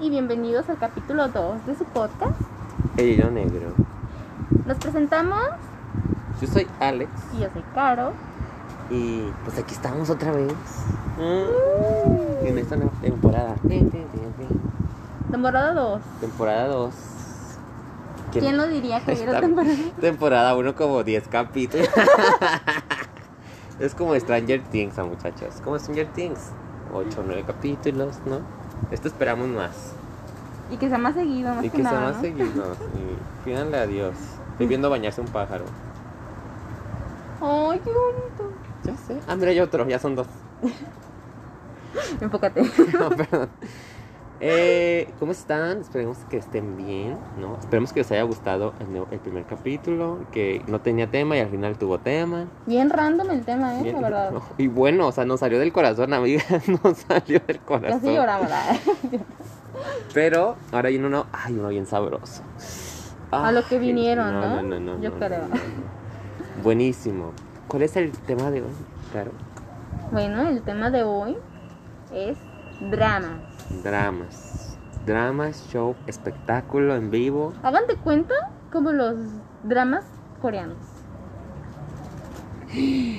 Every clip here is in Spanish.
y bienvenidos al capítulo 2 de su podcast. El hilo negro. Nos presentamos Yo soy Alex y yo soy Caro. y pues aquí estamos otra vez. Mm, En esta nueva temporada. Temporada 2. Temporada 2. ¿Quién lo diría que hubiera temporada? Temporada 1 como 10 capítulos. es como Stranger Things, muchachos. Como Stranger Things. 8 o 9 capítulos, ¿no? Esto esperamos más. Y que sea más seguido, más Y que, que sea nada. más ¿no? seguido. Y pídanle a Dios. Estoy viendo bañarse un pájaro. Ay, qué bonito. Ya sé. Ah, mira, hay otro. Ya son dos. Enfócate. No, perdón. Eh, ¿Cómo están? Esperemos que estén bien, ¿no? Esperemos que les haya gustado el, nue- el primer capítulo, que no tenía tema y al final tuvo tema. Bien random el tema, ¿eh? Bien- La verdad. no, Y bueno, o sea, nos salió del corazón, amiga, nos salió del corazón. Casi lloramos. ¿verdad? Pero ahora hay uno, ay, uno bien sabroso. A lo que vinieron, ¿no? No, no, no, Yo no, creo. no, no. Buenísimo. ¿Cuál es el tema de hoy? Claro. Bueno, el tema de hoy es drama. Dramas. Dramas, show, espectáculo en vivo. Hagan de cuenta como los dramas coreanos.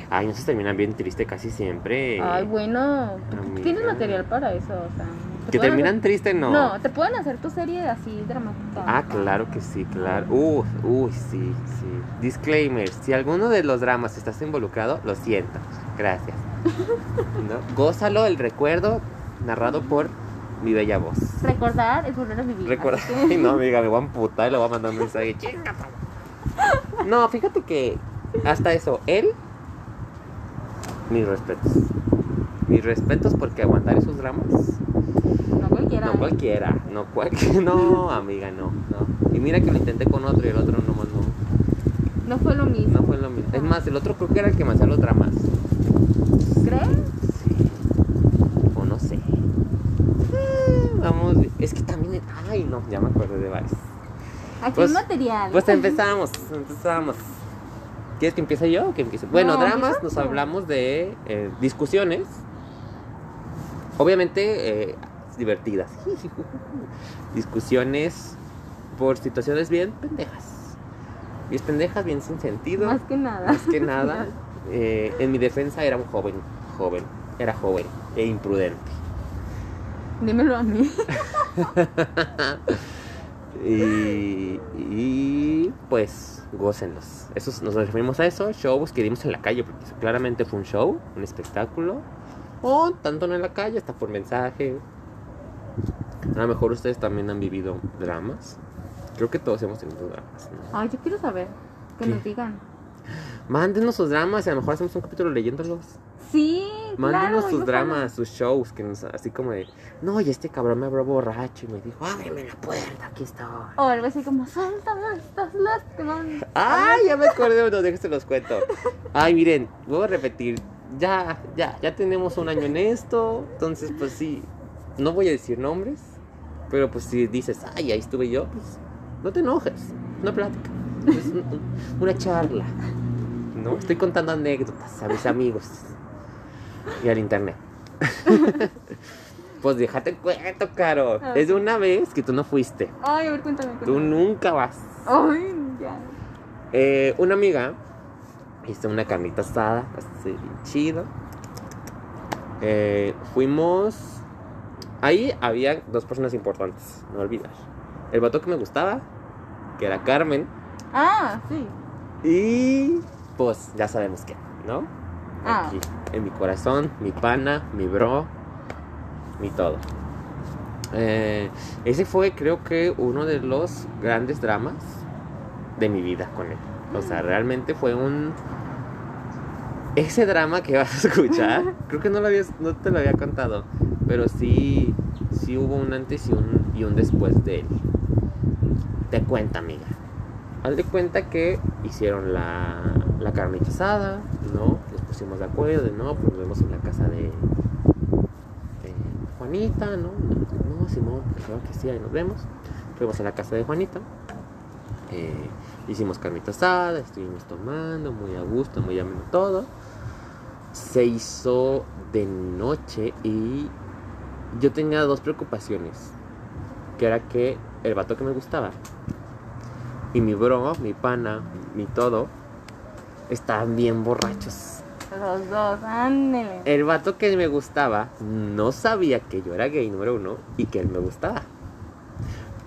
Ay, no se terminan bien triste casi siempre. Ay, bueno, amiga. tienes material para eso, o sea. te Que terminan hacer- triste, no. No, te pueden hacer tu serie así dramática. Ah, claro que sí, claro. Uy, uy, sí, sí. Disclaimer, si alguno de los dramas estás involucrado, lo siento. Gracias. ¿No? Gózalo el recuerdo narrado por mi bella voz. Recordar es volver a vivir. Ay, que- no, amiga, me voy a amputar y le voy a mandar un mensaje. No, fíjate que hasta eso, él, mis respetos. Mis respetos porque aguantar esos dramas. No cualquiera. No ¿eh? cualquiera, no cualquiera, no, amiga, no, no. Y mira que lo intenté con otro y el otro no, no, No fue lo mismo. no fue lo mismo. Es más, el otro creo que era el que me hacía los dramas. ¿Crees? Sí. O no sé. Eh, Vamos, es que también, ay, no, ya me acuerdo de varios. Aquí Pues- material. Pues empezamos, empezamos. ¿Quieres que empiece yo o que empiece? Bueno, No, dramas, nos hablamos de eh, discusiones. Obviamente eh, divertidas. discusiones por situaciones bien pendejas. Bien pendejas, bien sin sentido. Más que nada. Más que nada, eh, en mi defensa era un joven, joven, era joven e imprudente. Dímelo a mí. Y, y, pues, gócenlos. Eso, es- nos referimos a eso, shows que dimos en la calle, porque claramente fue un show, un espectáculo. O tanto no en la calle, hasta por mensaje. A lo mejor ustedes también han vivido dramas. Creo que todos hemos tenido dramas. ¿no? Ay, yo quiero saber. Que ¿Qué? nos digan. Mándenos sus dramas y a lo mejor hacemos un capítulo leyéndolos. Sí, Mándenos claro, sus dramas, sus shows, que nos, así como de, no, y este cabrón me habló borracho y me dijo, ábreme la puerta, aquí estoy. O algo así como, suéltame, estás lastimando. Ay, ya me acordé uno, déjense los cuento. Ay, miren, voy a repetir. Ya, ya, ya tenemos un año en esto. Entonces, pues sí, no voy a decir nombres. Pero pues si dices, ay, ahí estuve yo, pues no te enojes. Una plática. Es un- un- una charla. ¿No? Estoy contando anécdotas a mis amigos. Y al internet. pues déjate cuento, Caro. Ah. Es de una vez que tú no fuiste. Ay, a ver, cuéntame. Tú cuéntame. nunca vas. Ay, ya. Eh, una amiga hizo una carnita asada, así bien chido. Eh, fuimos. Ahí había dos personas importantes, no olvidar. El vato que me gustaba, que era Carmen, Ah, sí. y pues ya sabemos quién, ¿no? Ah. Aquí, en mi corazón, mi pana, mi bro, mi todo. Eh, ese fue, creo que, uno de los grandes dramas de mi vida con él. O sea, realmente fue un. Ese drama que vas a escuchar, creo que no, lo habías, no te lo había contado, pero sí, sí hubo un antes y un, y un después de él. Te cuenta, amiga. Haz de cuenta que hicieron la, la carnita asada, ¿no? Pusimos de acuerdo no, pues nos vemos en la casa de, Juanita, ¿no? No, Simón, claro que sí, ahí nos vemos. Fuimos a la casa de Juanita. eh, hicimos carnita asada, estuvimos tomando, muy a gusto, muy ameno todo. Se hizo de noche y yo tenía dos preocupaciones. que era que el vato que me gustaba y mi bro, mi pana, mi todo, estaban bien borrachos. Los dos, ándele. El vato que me gustaba no sabía que yo era gay número uno y que él me gustaba.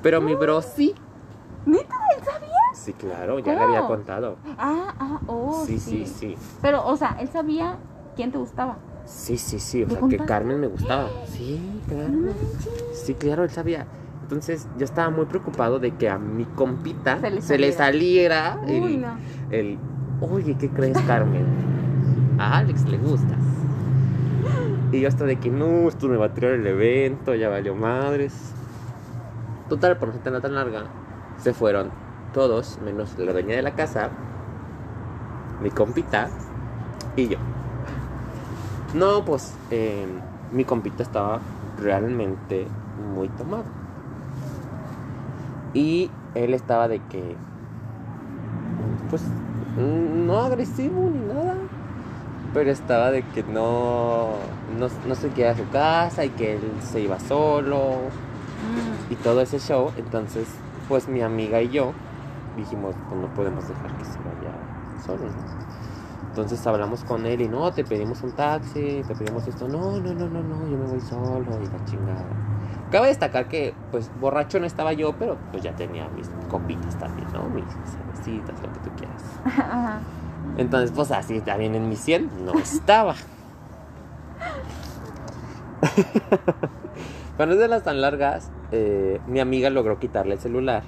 Pero mi bro sí. ¿Neta? ¿Él sabía? Sí, claro, ya le había contado. Ah, ah, oh, Sí, sí, sí. Pero, o sea, él sabía quién te gustaba. Sí, sí, sí. O ¿Le sea, que? Carmen me gustaba. Sí, claro. Sí, claro, él sabía. Entonces yo estaba muy preocupado de que a mi compita Se le se le saliera el, no. el, oye, ¿qué crees, Carmen? A Alex le gustas. Y yo hasta de que no, esto me va a tirar el evento, ya valió madres. Total, por no ser tan larga, se fueron todos, menos la dueña de la casa, mi compita y yo. No, pues eh, mi compita estaba realmente muy tomado. Y él estaba de que, pues, no agresivo ni nada, pero estaba de que no, no, no se quedaba a su casa y que él se iba solo Mm. y todo ese show. Entonces, pues mi amiga y yo dijimos, pues no podemos dejar que se vaya solo, ¿no? Entonces hablamos con él y no, te pedimos un taxi, te pedimos esto. No, no, no, no, no, yo me voy solo y la chingada. Cabe destacar que, pues, borracho no estaba yo, pero pues ya tenía mis copitas también, ¿no? Mis cervecitas, lo que tú quieras. Ajá. Entonces, pues así también en mi 100 no estaba. Para no las tan largas, eh, mi amiga logró quitarle el celular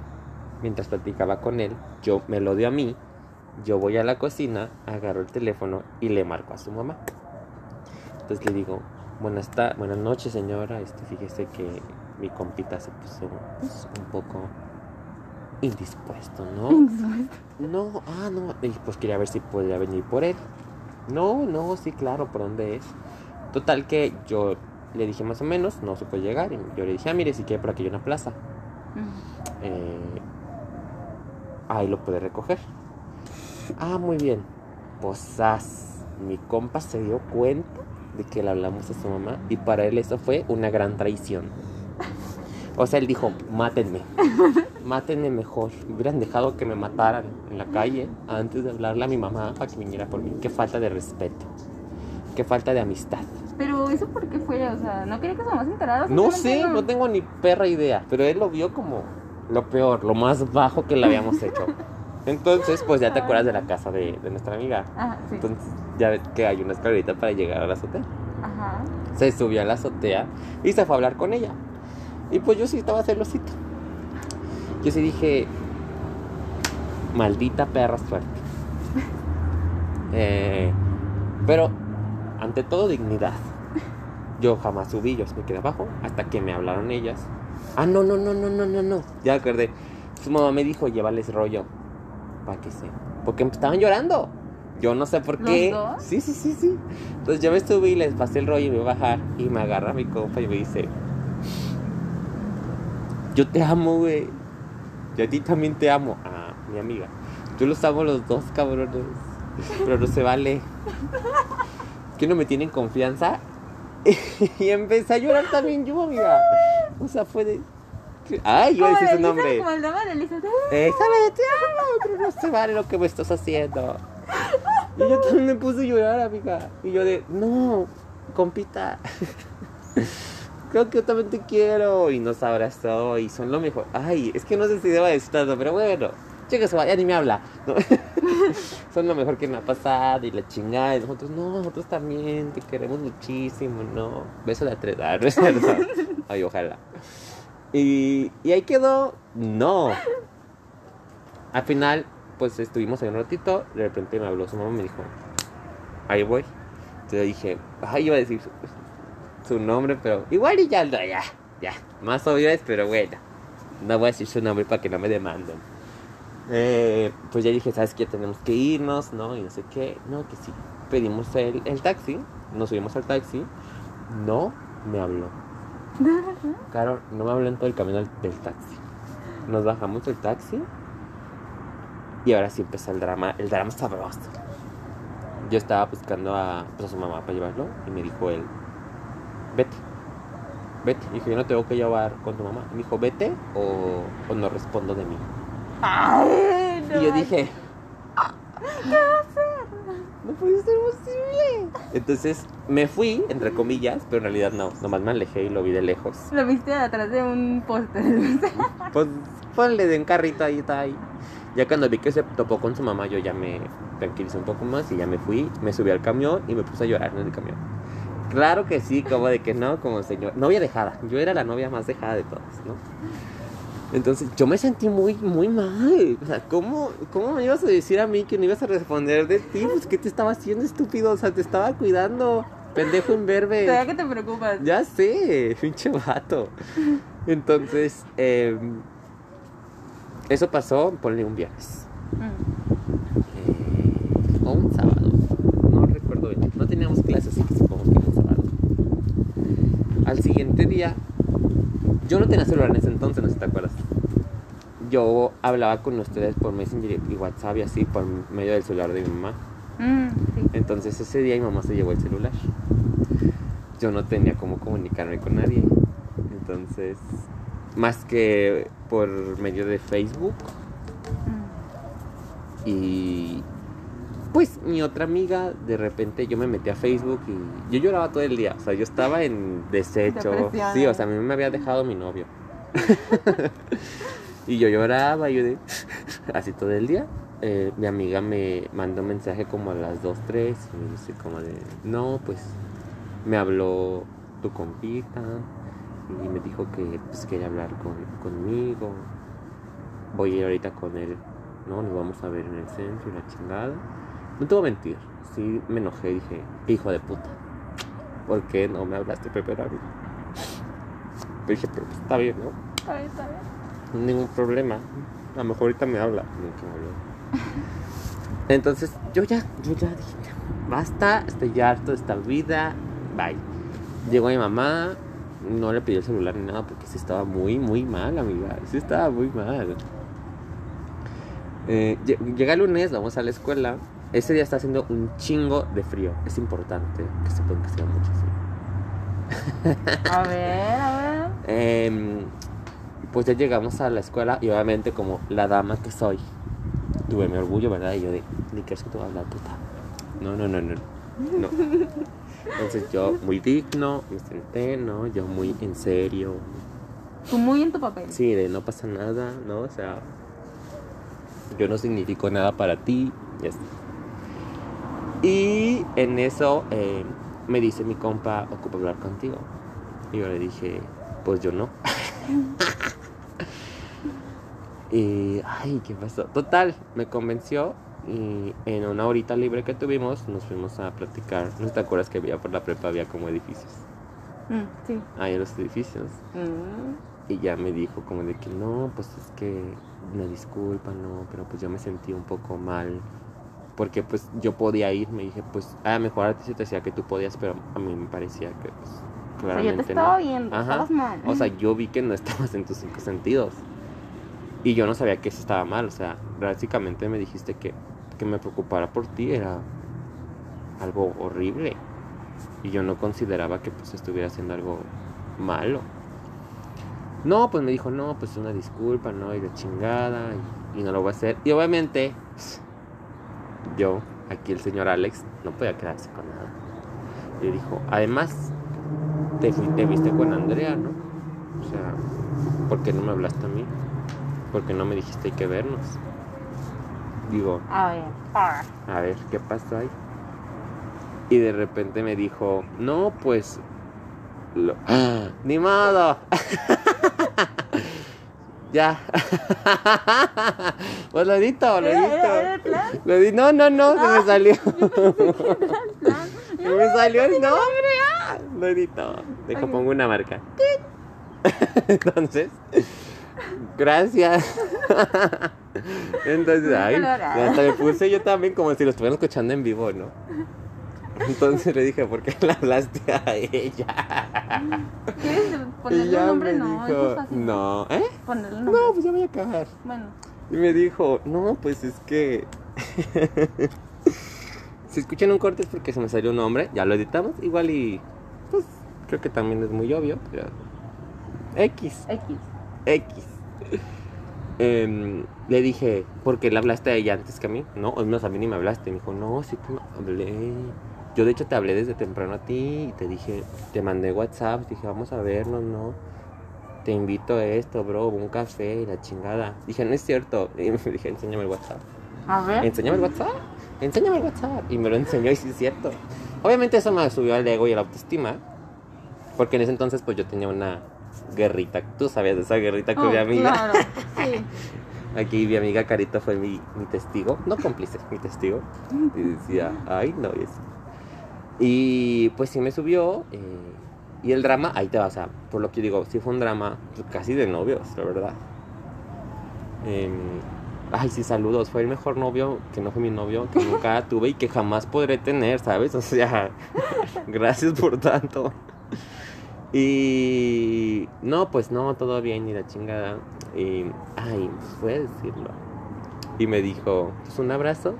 mientras platicaba con él. Yo me lo dio a mí. Yo voy a la cocina, agarro el teléfono y le marco a su mamá. Entonces le digo, buenas, buenas noches señora, este, fíjese que mi compita se puso pues, un poco indispuesto, ¿no? No, ah, no. Y pues quería ver si podía venir por él. No, no, sí, claro, ¿por dónde es? Total que yo le dije más o menos, no puede llegar. Y yo le dije, ah, mire, si quiere por aquí hay una plaza. Eh, ahí lo puede recoger. Ah, muy bien. Pues as, mi compa se dio cuenta de que le hablamos a su mamá y para él eso fue una gran traición. O sea, él dijo, mátenme. Mátenme mejor. Hubieran dejado que me mataran en la calle antes de hablarle a mi mamá para que viniera por mí. Qué falta de respeto. Qué falta de amistad. Pero eso por qué fue, o sea, no quería que su mamá se enterara. No sé, no tengo ni perra idea. Pero él lo vio como lo peor, lo más bajo que le habíamos hecho. Entonces, pues ya te acuerdas de la casa de, de nuestra amiga. Ajá, sí. Entonces, ya ves que hay una escalerita para llegar a la azotea. Ajá. Se subió a la azotea y se fue a hablar con ella. Y pues yo sí estaba celosito. Yo sí dije, maldita perra suerte. Eh, pero, ante todo, dignidad. Yo jamás subí, yo me quedé abajo hasta que me hablaron ellas. Ah, no, no, no, no, no, no, no. Ya acordé. Su mamá me dijo, llévales rollo. Para que se. Porque estaban llorando. Yo no sé por ¿Los qué. dos? Sí, sí, sí, sí. Entonces yo me subí, les pasé el rollo y me iba a bajar. Y me agarra mi compa y me dice: Yo te amo, güey. Yo a ti también te amo. Ah, mi amiga. Yo los amo los dos, cabrones. Pero no se vale. Que no me tienen confianza. y empecé a llorar también yo, amiga. O sea, fue de. Ay, iba a decir su Como nombre. Como el nombre de Elizabeth. Elizabeth, te amo, pero no se vale lo que me estás haciendo. Y yo también me puse a llorar, amiga. Y yo de, no, compita. Creo que yo también te quiero. Y nos abrazó y son lo mejor. Ay, es que no sé si debo decir tanto, pero bueno. Chica, se va, ya ni me habla. ¿no? son lo mejor que me ha pasado y la chingada. Y nosotros, no, nosotros también te queremos muchísimo, ¿no? Beso de tres. Ah, no es cierto. Ay, ojalá. Y, y ahí quedó, no. Al final, pues estuvimos ahí un ratito. De repente me habló su mamá y me dijo, ahí voy. Entonces dije, ay, iba a decir su, nombre, pero igual y ya, no, ya, ya. Más obvio es, pero bueno. No voy a decir su nombre para que no me demanden. Eh, pues ya dije, ¿sabes qué? Tenemos que irnos, ¿no? Y no sé qué. No, que sí. Pedimos el, el taxi, nos subimos al taxi. No me habló. Claro, no me habló en todo el camino del, del taxi. Nos bajamos del taxi y ahora sí empezó el drama, el drama sabroso. Yo estaba buscando a, pues, a su mamá para llevarlo y me dijo él, vete. vete. Y dije, yo no tengo que llevar con tu mamá. Y me dijo, vete o, o no respondo de mí. Ay, no Y yo dije, ¿qué va a hacer? no puede ser posible. Entonces me fui, entre comillas, pero en realidad no. Nomás me alejé y lo vi de lejos. Lo viste atrás de un póster. Pues ponle de un carrito ahí, está ahí. Ya cuando vi que se topó con su mamá, yo ya me tranquilicé un poco más y ya me fui, me subí al camión y me puse a llorar en el camión. Claro que sí, como de que no, como señor. Novia dejada. Yo era la novia más dejada de todas, ¿no? Entonces yo me sentí muy, muy mal. O sea, ¿cómo, ¿cómo me ibas a decir a mí que no ibas a responder de ti? Pues, ¿qué te estaba haciendo, estúpido? O sea, te estaba cuidando. Pendejo imberbe. Todavía que te preocupas. Ya sé, pinche vato. Entonces, eh, eso pasó, ponle un viernes. Mm. Eh, o un sábado. No recuerdo bien. No teníamos clases, así que supongo que era un sábado. Al siguiente día, yo no tenía celular en ese entonces, no sé si te acuerdas. Yo hablaba con ustedes por Messenger y WhatsApp y así por medio del celular de mi mamá. Mm, sí. Entonces ese día mi mamá se llevó el celular. Yo no tenía cómo comunicarme con nadie. Entonces, más que por medio de Facebook Mm. y pues mi otra amiga, de repente yo me metí a Facebook y yo lloraba todo el día. O sea, yo estaba en desecho. Sí, o sea, a mí me había dejado mi novio. y yo lloraba y yo de... así todo el día. Eh, mi amiga me mandó un mensaje como a las 2, 3 y me dice como de, no, pues me habló tu compita y me dijo que pues, quería hablar con, conmigo. Voy a ir ahorita con él, ¿no? Nos vamos a ver en el centro y la chingada. No te voy a mentir, sí me enojé, dije, hijo de puta, ¿por qué no me hablaste primero a mí? Pero dije, pero está bien, ¿no? Está bien, está bien. Ningún problema. A lo mejor ahorita me habla. Nunca me habló. Entonces, yo ya, yo ya dije, ya, basta, estoy harto de esta vida. Bye. Llegó mi mamá, no le pidió el celular ni nada porque sí estaba muy, muy mal, amiga. Sí estaba muy mal. Eh, lle- llega el lunes, vamos a la escuela. Ese día está haciendo un chingo de frío. Es importante que sepan que sea mucho frío. A ver, a ver. Em, pues ya llegamos a la escuela y obviamente como la dama que soy, tuve mi orgullo, ¿verdad? Y yo de, ni quieres que te voy a hablar, puta. No, no, no, no. No. Entonces yo muy digno, me senté, ¿no? Yo muy en serio. Tú muy en tu papel. Sí, de no pasa nada, ¿no? O sea, yo no significo nada para ti. Y así. Y en eso eh, me dice mi compa, ocupa hablar contigo. Y yo le dije, pues yo no. y, ay, ¿qué pasó? Total, me convenció. Y en una horita libre que tuvimos, nos fuimos a platicar. ¿No te acuerdas que había por la prepa había como edificios? Mm, sí. Ahí en los edificios. Mm. Y ya me dijo como de que no, pues es que una disculpa, no, pero pues yo me sentí un poco mal. Porque pues yo podía ir, me dije, pues a lo mejor a ti se te decía que tú podías, pero a mí me parecía que pues O sea, claramente yo te estaba no. viendo, Ajá. estabas mal. O sea, yo vi que no estabas en tus cinco sentidos. Y yo no sabía que eso estaba mal, o sea, básicamente me dijiste que, que me preocupara por ti era algo horrible. Y yo no consideraba que pues estuviera haciendo algo malo. No, pues me dijo, no, pues una disculpa, no, y de chingada, y, y no lo voy a hacer. Y obviamente, yo, aquí el señor Alex, no podía quedarse con nada. Y dijo, además, te, viste con Andrea, ¿no? O sea, ¿por qué no me hablaste a mí? ¿Por qué no me dijiste hay que vernos? Digo, A ver. Ah. a ver, ¿qué pasó ahí? Y de repente me dijo, no, pues... lo- ¡Ni modo! ya. pues lo edito, lo ¿Era- era- era edito. el plan? Lo No, no, no, se me salió. Plan. Se me salió el nombre. ah, Lo edito. Pongo una marca. Entonces, gracias. Entonces, ay, hasta me puse yo también como si lo estuvieran escuchando en vivo, ¿no? Entonces le dije, ¿por qué le hablaste a ella? ¿Quieres ponerle un nombre? No, es fácil. no, ¿eh? Ponerle un nombre. No, pues ya voy a acabar. Bueno, Y me dijo, no, pues es que... si escuchan un corte es porque se me salió un nombre, ya lo editamos, igual y... Pues creo que también es muy obvio, pero X. X. X. Em, le dije, porque le hablaste a ella antes que a mí? No, es más, a mí ni me hablaste. Me dijo, no, sí te hablé. Yo de hecho te hablé desde temprano a ti y te dije, te mandé WhatsApp, dije, vamos a vernos, ¿no? Te invito a esto, bro, un café y la chingada. Dije, no es cierto. Y me dije, enséñame el WhatsApp. A ver. Enséñame el WhatsApp. Enséñame el WhatsApp. Y me lo enseñó y sí es cierto. Obviamente eso me subió al ego y a la autoestima. Porque en ese entonces pues yo tenía una guerrita. Tú sabías de esa guerrita con Oh, mi amiga. Claro, sí. Aquí mi amiga Carita fue mi, mi testigo. No cómplice, mi testigo. Y decía, ay, no, y así. Y pues sí me subió. eh, y el drama, ahí te vas, sea, por lo que yo digo, sí fue un drama casi de novios, la verdad. Em, ay, sí, saludos. Fue el mejor novio que no fue mi novio, que nunca tuve y que jamás podré tener, ¿sabes? O sea, gracias por tanto. Y no, pues no, todo bien, ni la chingada. Y, ay, fue decirlo. Y me dijo, pues un abrazo.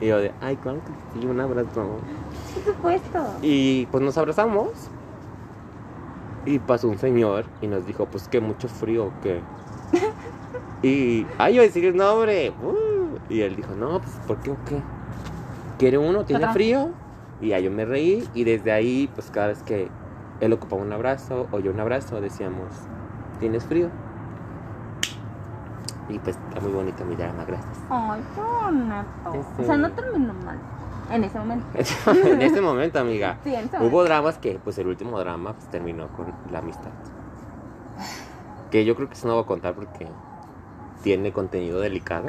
Y yo de, ay, claro que sí, un abrazo. Por supuesto. Y pues nos abrazamos. Y pasó un señor y nos dijo, pues que mucho frío, o ¿qué? y, ay, yo decir el nombre. uh, y él dijo, no, pues, ¿por qué o qué? ¿Quiere uno? ¿Tiene frío? Y ya yo me reí y desde ahí, pues cada vez que él ocupaba un abrazo o yo un abrazo, decíamos, ¿tienes frío? Y pues está muy bonita mi drama, gracias. Ay, qué bonito. Este- O sea, no terminó mal. En ese momento. en este momento, amiga. Sí, en ese Hubo dramas que, pues el último drama pues, terminó con la amistad. Que yo creo que eso no voy a contar porque tiene contenido delicado.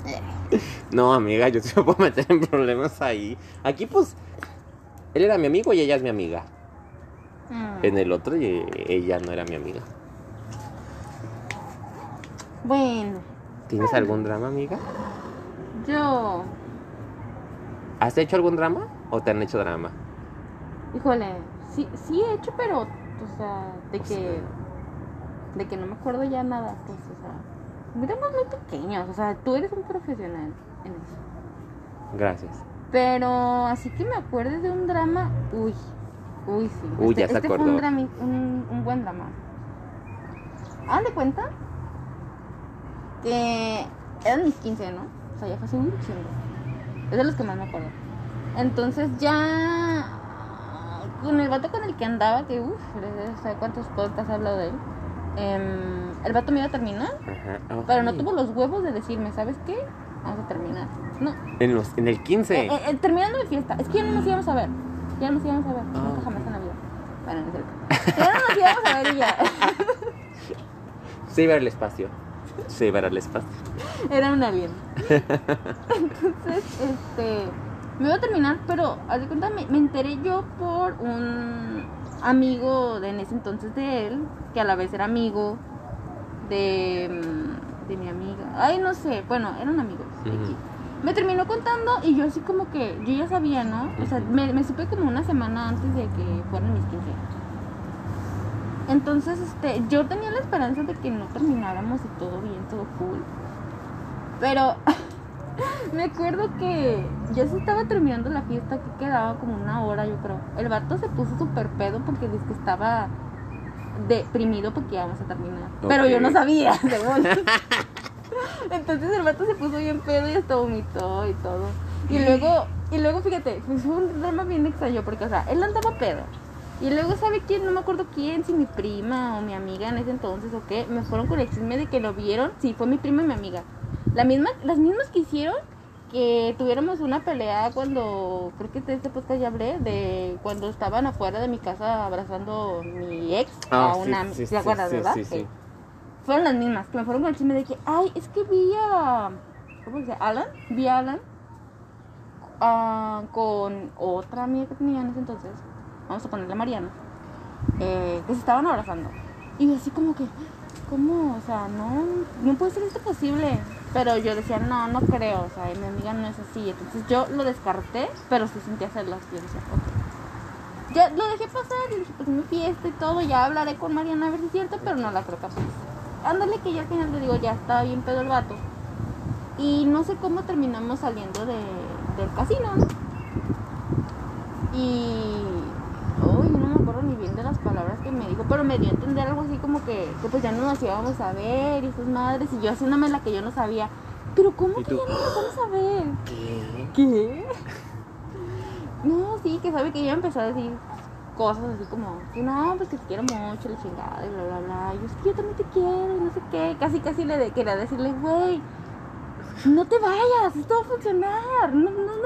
no, amiga, yo sí me puedo meter en problemas ahí. Aquí, pues, él era mi amigo y ella es mi amiga. Mm. En el otro, ella no era mi amiga. Bueno, ¿Tienes algún drama, amiga? yo. ¿Has hecho algún drama o te han hecho drama? Híjole, sí, sí he hecho, pero, o sea, de que. De que no me acuerdo ya nada, pues, o sea. Éramos muy pequeños, o sea, tú eres un profesional en eso. Gracias. Pero así que me acuerdes de un drama, uy, uy, sí. Uy, este, ya se este fue acordó. un, drami- un, un buen drama. Hagan de cuenta que eran mis 15, ¿no? O sea, ya fue hace un chingo. Es de los que más me acuerdo. Entonces ya con el vato con el que andaba, que uff, ¿sabes cuántos podcasts he hablado de él? Em, el vato me iba a terminar, Ajá. pero no tuvo los huevos de decirme, ¿sabes qué? Vamos a terminar. No, En, los, en el 15. eh, eh, terminando mi fiesta. Es que ya no nos íbamos a ver. Ya no nos íbamos a ver. Ah, Nunca jamás en la vida. Bueno, no es cierto. Ya no nos íbamos a ver y ya. Sí, ver el espacio. Sí, ver el espacio. Era un alien. Entonces, este. Me iba a terminar, pero haz de cuenta, me, me enteré yo por un amigo de en ese entonces de él, que a la vez era amigo de, mm, de mi amiga. Ay, no sé, bueno, eran amigos. Me terminó contando y yo así como que, yo ya sabía, ¿no? O sea, me, me supe como una semana antes de que fueran mis 15 Entonces, este, yo tenía la esperanza de que no termináramos y todo bien, todo cool. Pero me acuerdo que ya se estaba terminando la fiesta, que quedaba como una hora, yo creo. El vato se puso súper pedo porque dice que estaba deprimido porque íbamos a terminar. Pero yo no sabía, según. Entonces el vato se puso bien pedo y hasta vomitó y todo. Y luego, y luego fíjate, fue un drama bien extraño porque, o sea, él andaba pedo. Y luego, ¿sabe quién? No me acuerdo quién, si mi prima o mi amiga en ese entonces o qué, me fueron con el chisme de que lo vieron. Sí, fue mi prima y mi amiga. La misma, las mismas que hicieron que tuviéramos una pelea cuando, creo que de este podcast ya hablé, de cuando estaban afuera de mi casa abrazando mi ex Ah, a sí, una, sí, ¿te sí, acuerdas, sí, verdad? Fueron las mismas, que me fueron con el chisme de que, ay, es que vi a, ¿cómo se dice? Alan, vi a Alan ah, con otra amiga que tenía en ese entonces, vamos a ponerle Mariana, eh, que se estaban abrazando. Y así como que, ¿cómo? O sea, no, no puede ser esto posible. Pero yo decía, no, no creo, o sea, mi amiga no es así. Entonces yo lo descarté, pero sí sentía celos. Yo decía, ok. Ya lo dejé pasar y dije, pues mi fiesta y todo, ya hablaré con Mariana a ver si es cierto, pero no la creo capaz. Ándale que ya al final te digo, ya estaba bien pedo el vato. Y no sé cómo terminamos saliendo de, del casino, ¿no? Y... Uy, no me acuerdo ni bien de las palabras que me dijo, pero me dio a entender algo así como que, que pues ya no nos íbamos a ver y sus madres, y yo haciéndome la que yo no sabía. Pero ¿cómo ¿Y que tú? ya no nos vamos a ver? ¿Qué? ¿Qué? No, sí, que sabe que ella empezó a decir cosas así como, que no, pues que te quiero mucho, la chingada, y bla, bla, bla. Y yo, es que yo también te quiero, y no sé qué. Casi, casi le de- quería decirle, güey, no te vayas, esto va a funcionar. No, no,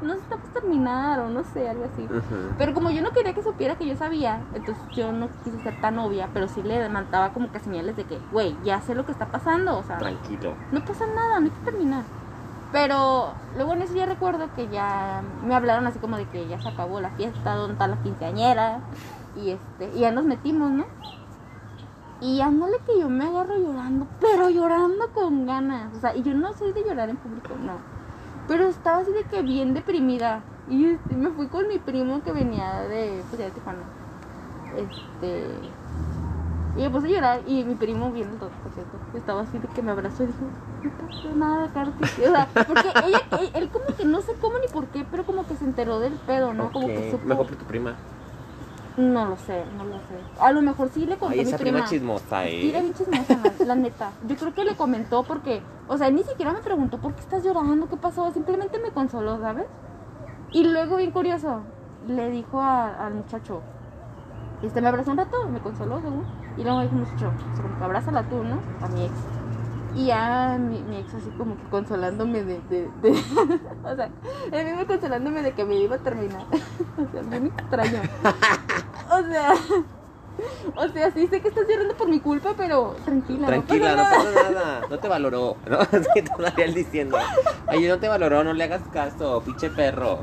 no necesitamos terminar, o no sé, algo así. Pero como yo no quería que supiera que yo sabía, entonces yo no quise ser tan obvia, pero sí le mandaba como que señales de que, güey, ya sé lo que está pasando, o sea, Tranquilo. no pasa nada, no hay que terminar. Pero luego en eso ya recuerdo que ya me hablaron así como de que ya se acabó la fiesta, dónde está la quinceañera, y este, y ya nos metimos, ¿no? Y ándale que yo me agarro llorando, pero llorando con ganas. O sea, y yo no soy de llorar en público, no. Pero estaba así de que bien deprimida. Y este, me fui con mi primo que venía de, pues, de Tijuana. Este. Y me puse a llorar y mi primo viendo todo, por cierto. Estaba así de que me abrazó y dijo, no pasa nada, Carti. O sea, porque ella, él, él como que no sé cómo ni por qué, pero como que se enteró del pedo, ¿no? Como que supo. Mejor por tu prima. No lo sé, no lo sé. A lo mejor sí le contó Ay, a mi esa prima prima. chismosa, Sí, era eh. bien chismosa, la, la neta. Yo creo que le comentó porque, o sea, ni siquiera me preguntó por qué estás llorando, qué pasó. Simplemente me consoló, ¿sabes? Y luego, bien curioso, le dijo a- al muchacho, este, me abrazó un rato, me consoló, según. Y luego me dijo, muchacho, abrázala tú, ¿no? A mi ex. Y ya mi, mi ex así como que consolándome de, de, de- o sea, él mismo consolándome de que me iba a terminar. o sea, bien extraño. o sea, o sea, sí sé que estás llorando por mi culpa, pero tranquila. Tranquila, no no pasa nada. pasa nada. No te valoró. ¿no? Así todavía él diciendo. Ay, no te valoró, no le hagas caso, pinche perro.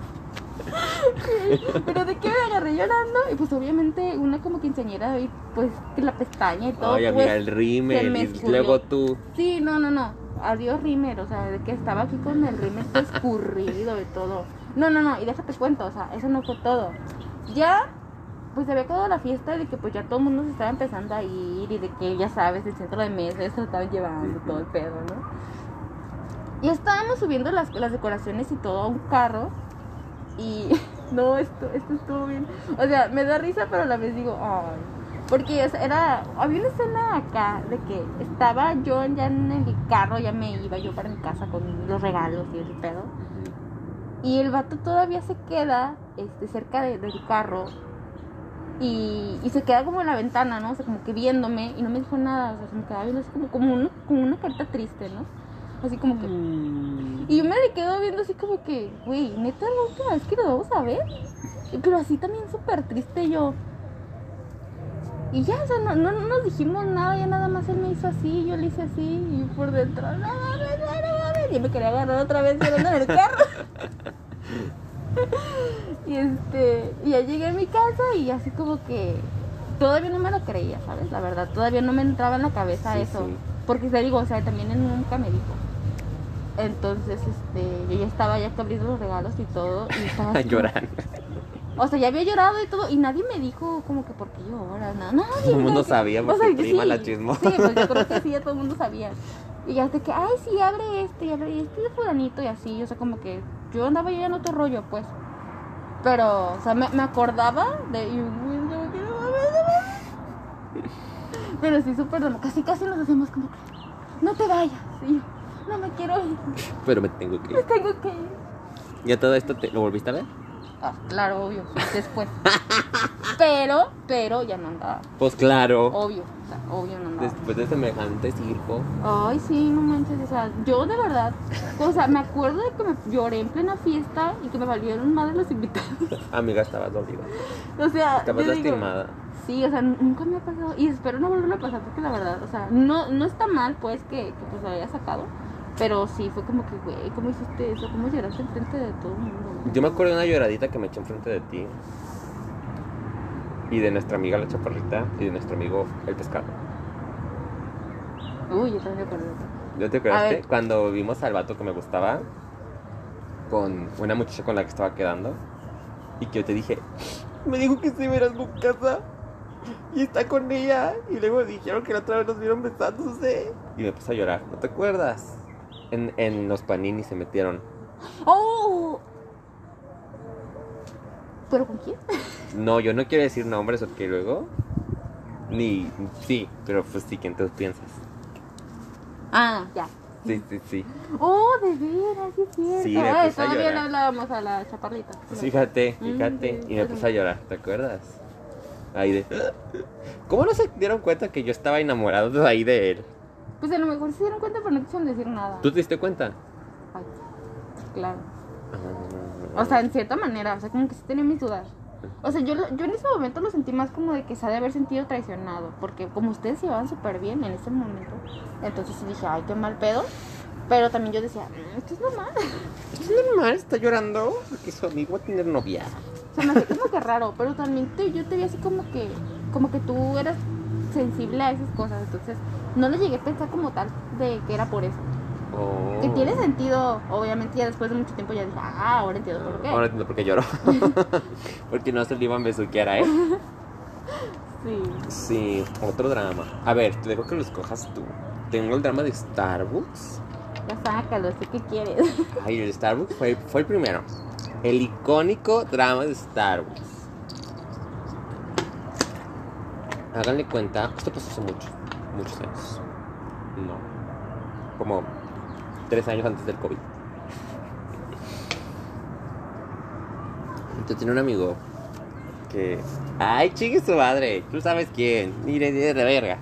Pero de qué me agarré llorando y pues obviamente una como quinceañera y pues que la pestaña y todo. Ay, pues, amiga, el rímel. Y luego tú. Sí, no, no, no. Adiós Rimer, o sea, de que estaba aquí con el todo escurrido y todo. No, no, no, y déjate cuento, o sea, eso no fue todo. Ya, pues se había acabado la fiesta de que pues ya todo el mundo se estaba empezando a ir y de que ya sabes, el centro de mesa se lo estaban llevando todo el pedo, ¿no? Y estábamos subiendo las, las decoraciones y todo a un carro y no, esto, esto estuvo bien. O sea, me da risa, pero a la vez digo, ay. Porque o sea, era, había una escena acá de que estaba yo ya en el carro, ya me iba yo para mi casa con los regalos y el pedo. Y el vato todavía se queda este, cerca de- del carro y, y se queda como en la ventana, ¿no? O sea, como que viéndome y no me dijo nada, o sea, se me quedaba viendo así como, como, una, como una carita triste, ¿no? Así como que... Y yo me le quedo viendo así como que, güey, neta, la última vez que lo vamos a ver. Pero así también súper triste yo. Y ya, o sea, no, no, no nos dijimos nada, ya nada más él me hizo así, yo le hice así, y por dentro, no mames, no, no mames. Y me quería agarrar otra vez llorando en el carro. y este, y ya llegué a mi casa y así como que todavía no me lo creía, ¿sabes? La verdad, todavía no me entraba en la cabeza Sí, eso. sí. Porque te digo, o sea, también él nunca me dijo. Entonces, este, yo ya estaba ya abriendo los regalos y todo. Y estaba así Llorando. O sea, ya había llorado y todo. Y nadie me dijo como que por qué lloras. Nada, nadie. Todo el mundo sabía, O porque sea, prima sí, la chismosa. Sí, pues yo creo que sí, ya todo el mundo sabía. Y ya de que, ay, sí, abre este, y abre este de fulanito y así. O sea, como que yo andaba ya en otro rollo, pues. Pero, o sea, me, me acordaba de. Y. Pero sí, súper. Casi, casi nos hacemos como que, no te vayas. Y no me quiero ir, Pero me tengo que me ir. tengo que ir. ¿Ya todo esto te, lo volviste a ver? Ah, claro, obvio, después. pero, pero ya no andaba. Pues claro. Obvio, o sea, obvio no andaba. Después de semejante circo. Ay, sí, no manches, o sea, yo de verdad, o sea, me acuerdo de que me lloré en plena fiesta y que me valieron más de los invitados. Amiga, estabas dolida. O sea, Estabas digo, lastimada. sí, o sea, nunca me ha pasado y espero no volverlo a pasar porque la verdad, o sea, no, no está mal pues que, que pues lo haya sacado, pero sí fue como que, güey, ¿cómo hiciste eso? ¿Cómo lloraste enfrente de todo el mundo? güey? Yo me acuerdo de una lloradita que me eché enfrente de ti. Y de nuestra amiga la chaparrita. Y de nuestro amigo el pescado. Uy, yo también me acuerdo de eso. ¿Ya te A ver. Cuando vimos al vato que me gustaba. Con una muchacha con la que estaba quedando. Y que yo te dije. Me dijo que se verá en su casa. Y está con ella. Y luego dijeron que la otra vez nos vieron besándose. Y me puse a llorar. ¿No te acuerdas? En, en los panini se metieron. ¡Oh! ¿Pero con quién? No, yo no quiero decir nombres porque luego. Ni. Sí, pero pues sí, ¿quién te piensas? Ah, ya. Sí, sí, sí. Oh, de veras, sí es cierto. Sí, me Ay, puse a todavía llorar. le hablábamos a la chaparrita. Fíjate, Mm, fíjate. sí, Y me puse a llorar, ¿te acuerdas? Ahí de. ¿Cómo no se dieron cuenta que yo estaba enamorado de ahí de él? Pues a lo mejor se dieron cuenta, pero no quisieron decir nada. ¿Tú te diste cuenta? Ay, claro. Ah. O sea, en cierta manera, o sea, como que sí tenía mis dudas. O sea, yo, yo en ese momento lo sentí más como de que se ha de haber sentido traicionado. Porque como ustedes se llevaban súper bien en ese momento, entonces sí dije, ay, qué mal pedo. Pero también yo decía, "Mm, esto es normal. ¿Es normal? ¿Está llorando? Porque su amigo va a tener novia. Se me hace como que raro, pero también te- yo te vi así como que, como que tú eras sensible a esas cosas. Entonces, no lo llegué a pensar como tal de que era por eso. Oh. Que tiene sentido, obviamente ya después de mucho tiempo ya dije, ah, ahora entiendo por qué. Ahora entiendo por qué lloró. Porque no se le iban a besuquear a él. Sí. Sí, otro drama. A ver, te dejo que lo escojas tú. Tengo el drama de Starbucks. Ya sácalo, sé qué quieres. Ay, el Starbucks fue, fue el primero. El icónico drama de Starbucks. Háganle cuenta, esto pasó hace muchos, muchos años. No. Como tres años antes del COVID. Yo tenía un amigo que. ¡Ay, chingue su madre! Tú sabes quién. Mire, de de verga.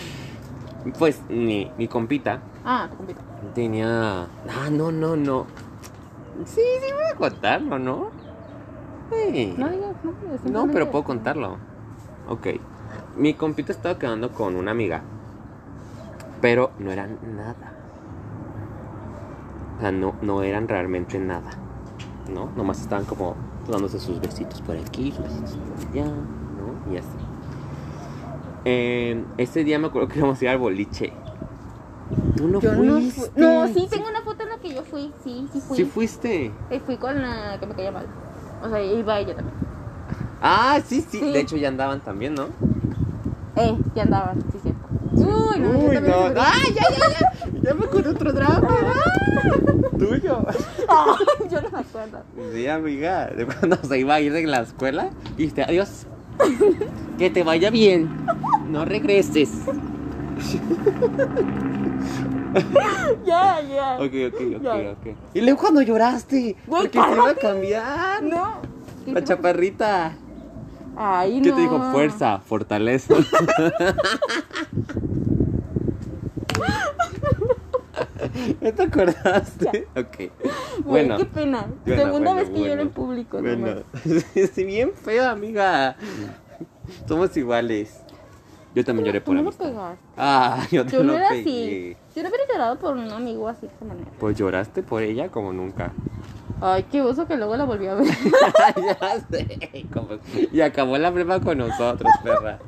pues mi, mi compita Ah, tu compita. tenía. Ah, no, no, no. Sí, sí, voy a contarlo, ¿no? Sí. No no. No, pero puedo contarlo. Ok. Mi compita estaba quedando con una amiga. Pero no eran nada. O sea, no, no eran realmente nada. ¿No? Nomás estaban como dándose sus besitos por aquí, sus besitos por allá, ¿no? Y así. Eh, ese día me acuerdo que íbamos a ir al boliche. Tú no Yo no fuiste. fui. No, sí, tengo una foto en la que yo fui. Sí, sí fui. Sí fuiste. Eh, fui con la que me caía mal. O sea, iba ella también. Ah, sí, sí, Sí. De hecho ya andaban también, ¿no? Eh, ya andaban, sí, cierto. Uy, no, yo también no. ¡Ay, ya, ya, ya! Ya me acuerdo otro drama. Tuyo. Ay, yo no me acuerdo. Sí, amiga. De cuando se iba a ir de la escuela. Y dijiste, adiós. Que te vaya bien. No regreses. Ya, ya. Ok, ok, ok, ok. Y luego cuando lloraste. Porque se iba a cambiar. No. ¿Qué La chaparrita. Ay, ¿Qué no. te dijo? Fuerza, fortaleza. ¿No te acordaste? Ok. Güey, Bueno. qué pena. Bueno, Segunda bueno, vez que lloro en público. no Bueno, sí, bien feo, amiga. Somos iguales. Yo también lloré por no lo amistad. pegaste. Ah, yo te Yo no lo era pegué. así. Yo no hubiera llorado por un amigo así de esa manera. Pues lloraste por ella como nunca. Ay, qué oso que luego la volví a ver. ya sé. como- Y acabó la prueba con nosotros, perra.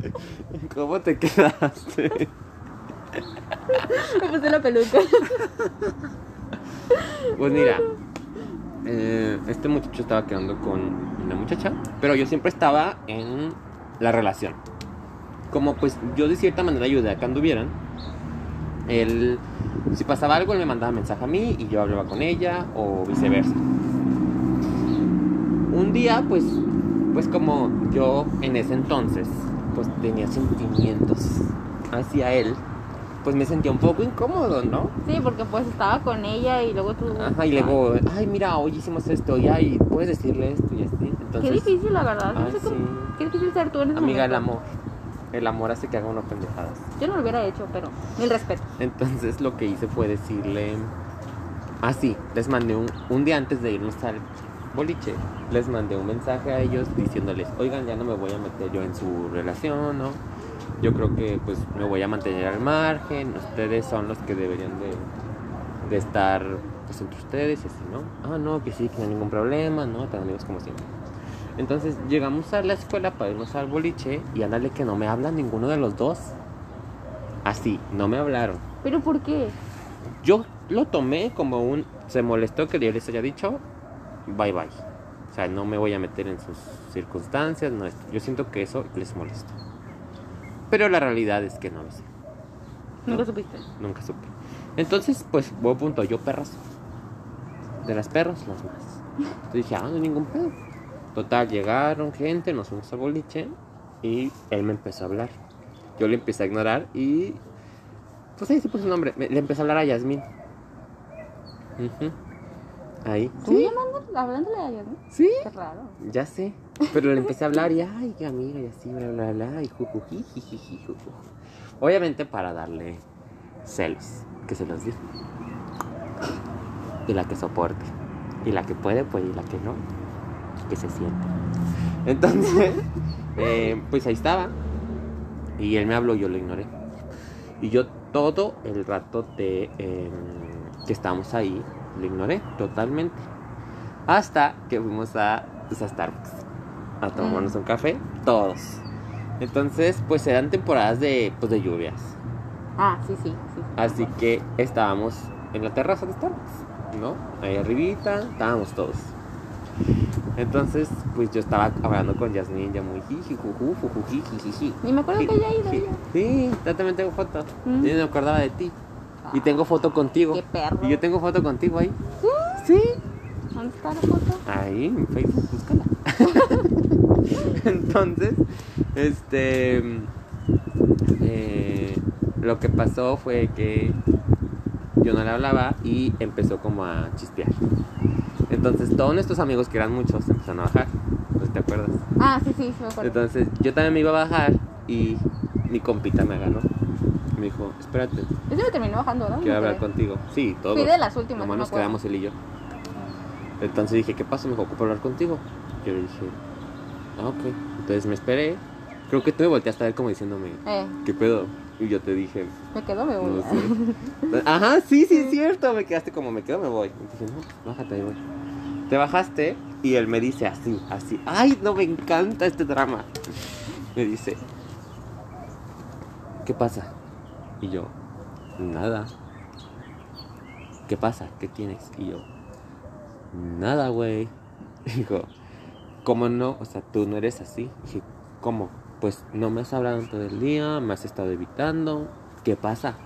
¿Cómo te quedaste? Me puse la peluca. Pues mira, eh, este muchacho estaba quedando con una muchacha, pero yo siempre estaba en la relación. Como pues yo de cierta manera ayudé a que anduvieran, él, si pasaba algo, él me mandaba mensaje a mí y yo hablaba con ella o viceversa. Un día, pues, pues como yo en ese entonces, pues tenía sentimientos hacia él, pues me sentía un poco incómodo, ¿no? Sí, porque pues estaba con ella y luego tú. Ajá, y luego, ay, mira, hoy hicimos esto, y ay, puedes decirle esto y así. Qué Entonces, difícil, la verdad. No Ay, sé cómo- sí. Qué difícil ser tú en ese amiga, el amor. El amor hace que haga uno pendejadas. Yo no lo hubiera hecho, pero mil respeto. Entonces, lo que hice fue decirle. Ah, sí, les mandé un, un día antes de irnos al boliche. Les mandé un mensaje a ellos diciéndoles, oigan, ya no me voy a meter yo en su relación, ¿no? Yo creo que pues me voy a mantener al margen. Ustedes son los que deberían de, de estar pues entre ustedes y así, ¿no? Ah, no, que sí, que no hay ningún problema, ¿no? Tan amigos como siempre. Entonces llegamos a la escuela para irnos al boliche y ándale que no me hablan ninguno de los dos. Así, no me hablaron. ¿Pero por qué? Yo lo tomé como un... Se molestó que yo les haya dicho, bye bye. O sea, no me voy a meter en sus circunstancias, no esto. Yo siento que eso les molesta. Pero la realidad es que no lo sé. Nunca supiste. Nunca supe. Entonces, pues, buen punto, yo perras. De las perras, las más. Entonces dije, ah, no hay ningún pedo. Total, llegaron gente, nos fuimos al boliche y él me empezó a hablar. Yo le empecé a ignorar y. Pues ahí se puso su nombre. Le empecé a hablar a Yasmín. Ujú. Ahí. ¿Tú llamando, hablándole a ella, no? Sí. Qué raro. Ya sé. Pero le empecé a hablar y, ay, qué amiga, y así, bla, bla, bla, y jujuji, juju. Obviamente para darle celos, que se los diga. Y la que soporte. Y la que puede, pues, y la que no, que se siente. Entonces, eh, pues ahí estaba. Y él me habló, yo lo ignoré. Y yo todo el rato de eh, que estábamos ahí, lo ignoré totalmente. Hasta que fuimos a, pues, a Starbucks a tomarnos un café, todos. Entonces, pues eran temporadas de, pues, de lluvias. Ah, sí, sí, sí. Así que estábamos en la terraza de Starbucks, ¿no? Ahí arribita, estábamos todos. Entonces, pues yo estaba hablando con Yasmin, ya muy jiji, juju, jujuji, jijiji. Ni me acuerdo que haya ido Sí, ella. Sí, yo también tengo foto. Mm. Yo no me acordaba de ti. Y tengo foto contigo. Qué perro. Y yo tengo foto contigo ahí. Sí. ¿Dónde está la foto? Ahí, en Facebook, búscala. Entonces, este. eh, lo que pasó fue que yo no le hablaba y empezó como a chispear. Entonces, todos nuestros amigos, que eran muchos, empezaron a bajar. Pues, ¿Te acuerdas? Ah, sí, sí, sí me acuerdo. Entonces, yo también me iba a bajar y mi compita me agarró. Me dijo, espérate, Ese me terminó bajando, ¿no? quiero hablar contigo. Sí, todos. Fui de las últimas, Nomás no nos acuerdo. quedamos él y yo. Entonces dije, ¿qué pasa? Me dijo, ocupo hablar contigo. Yo le dije, ah, ok. Entonces me esperé. Creo que tú me volteaste a ver como diciéndome, Eh, ¿qué pedo? Y yo te dije, me quedo, me voy. no sé. Ajá, sí, sí, es cierto. Me quedaste como, me quedo, me voy. Y dije, no, bájate, ahí voy. Te bajaste y él me dice así, así. Ay, no, me encanta este drama. Me dice, ¿qué pasa? Y yo, nada. ¿Qué pasa? ¿Qué tienes? Y yo, nada, güey. Dijo, ¿cómo no? O sea, tú no eres así. Dije, ¿cómo? Pues no me has hablado todo el día, me has estado evitando. ¿Qué pasa?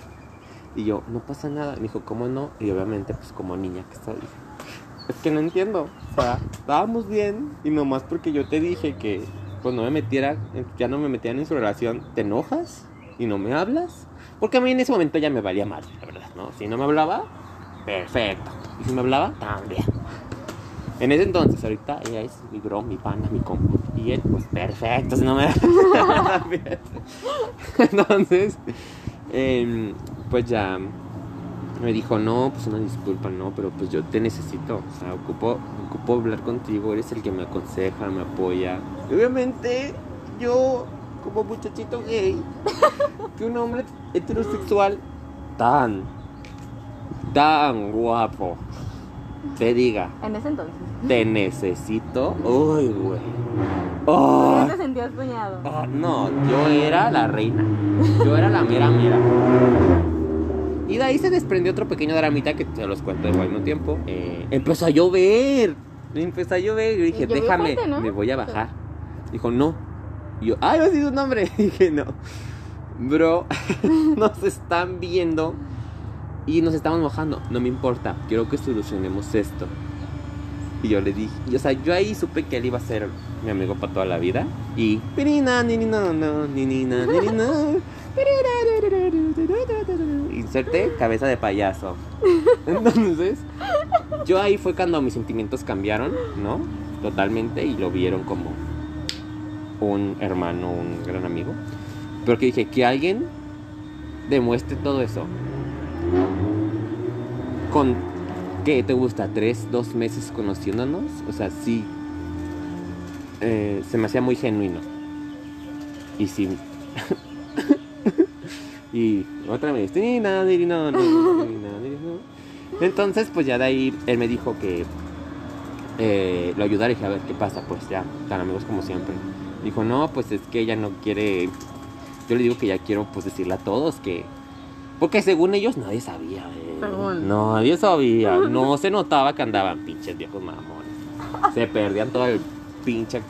Y yo, no pasa nada. Me dijo, ¿cómo no? Y obviamente, pues como niña que soy, es que no entiendo. O sea, estábamos bien y nomás porque yo te dije que pues no me metiera, ya no me metieran en su relación, ¿te enojas? ¿Y no me hablas? Porque a mí en ese momento ya me valía mal, la verdad, ¿no? Si no me hablaba, perfecto. Y si me hablaba, también. En ese entonces, ahorita ella es mi bro, mi pana, mi compa. Y él, pues perfecto, si no me. Entonces, em, pues ya me dijo, no, pues una disculpa, no, pero pues yo te necesito. O sea, ocupo, hablar contigo, eres el que me aconseja, me apoya. Obviamente, yo, como muchachito gay, que un hombre heterosexual tan, tan guapo, te diga, En ese entonces. te necesito. Uy, güey. ¿Por Oh, qué te sentías oh, no, yo era la reina. Yo era la mera mera. Y de ahí se desprendió otro pequeño dramita que te los cuento de mismo tiempo. Eh, empezó a llover. Empezó a llover. Yo dije, déjame, fuerte, ¿no? me voy a bajar. Dijo, no. Y yo, ay, no sido un nombre. dije, no. Bro, nos están viendo y nos estamos mojando. No me importa, quiero que solucionemos esto. Y yo le dije, y, o sea, yo ahí supe que él iba a ser mi amigo para toda la vida. Y. Inserte cabeza de payaso. Entonces, yo ahí fue cuando mis sentimientos cambiaron, ¿no? Totalmente y lo vieron como un hermano, un gran amigo. Pero que dije, que alguien demuestre todo eso. Con, ¿qué te gusta? ¿Tres, dos meses conociéndonos? O sea, sí. eh, se me hacía muy genuino. Y sí. y otra vez. "Ni na, ni na, no, na". Entonces, pues ya de ahí él me dijo que eh, lo ayudara y dije, a ver qué pasa, pues ya, tan amigos como siempre. Dijo, no, pues es que ella no quiere. Yo le digo que ya quiero pues decirle a todos que. Porque según ellos nadie sabía. eh. Según. Nadie sabía. No se notaba que andaban pinches viejos mamones. Se perdían todo el pinche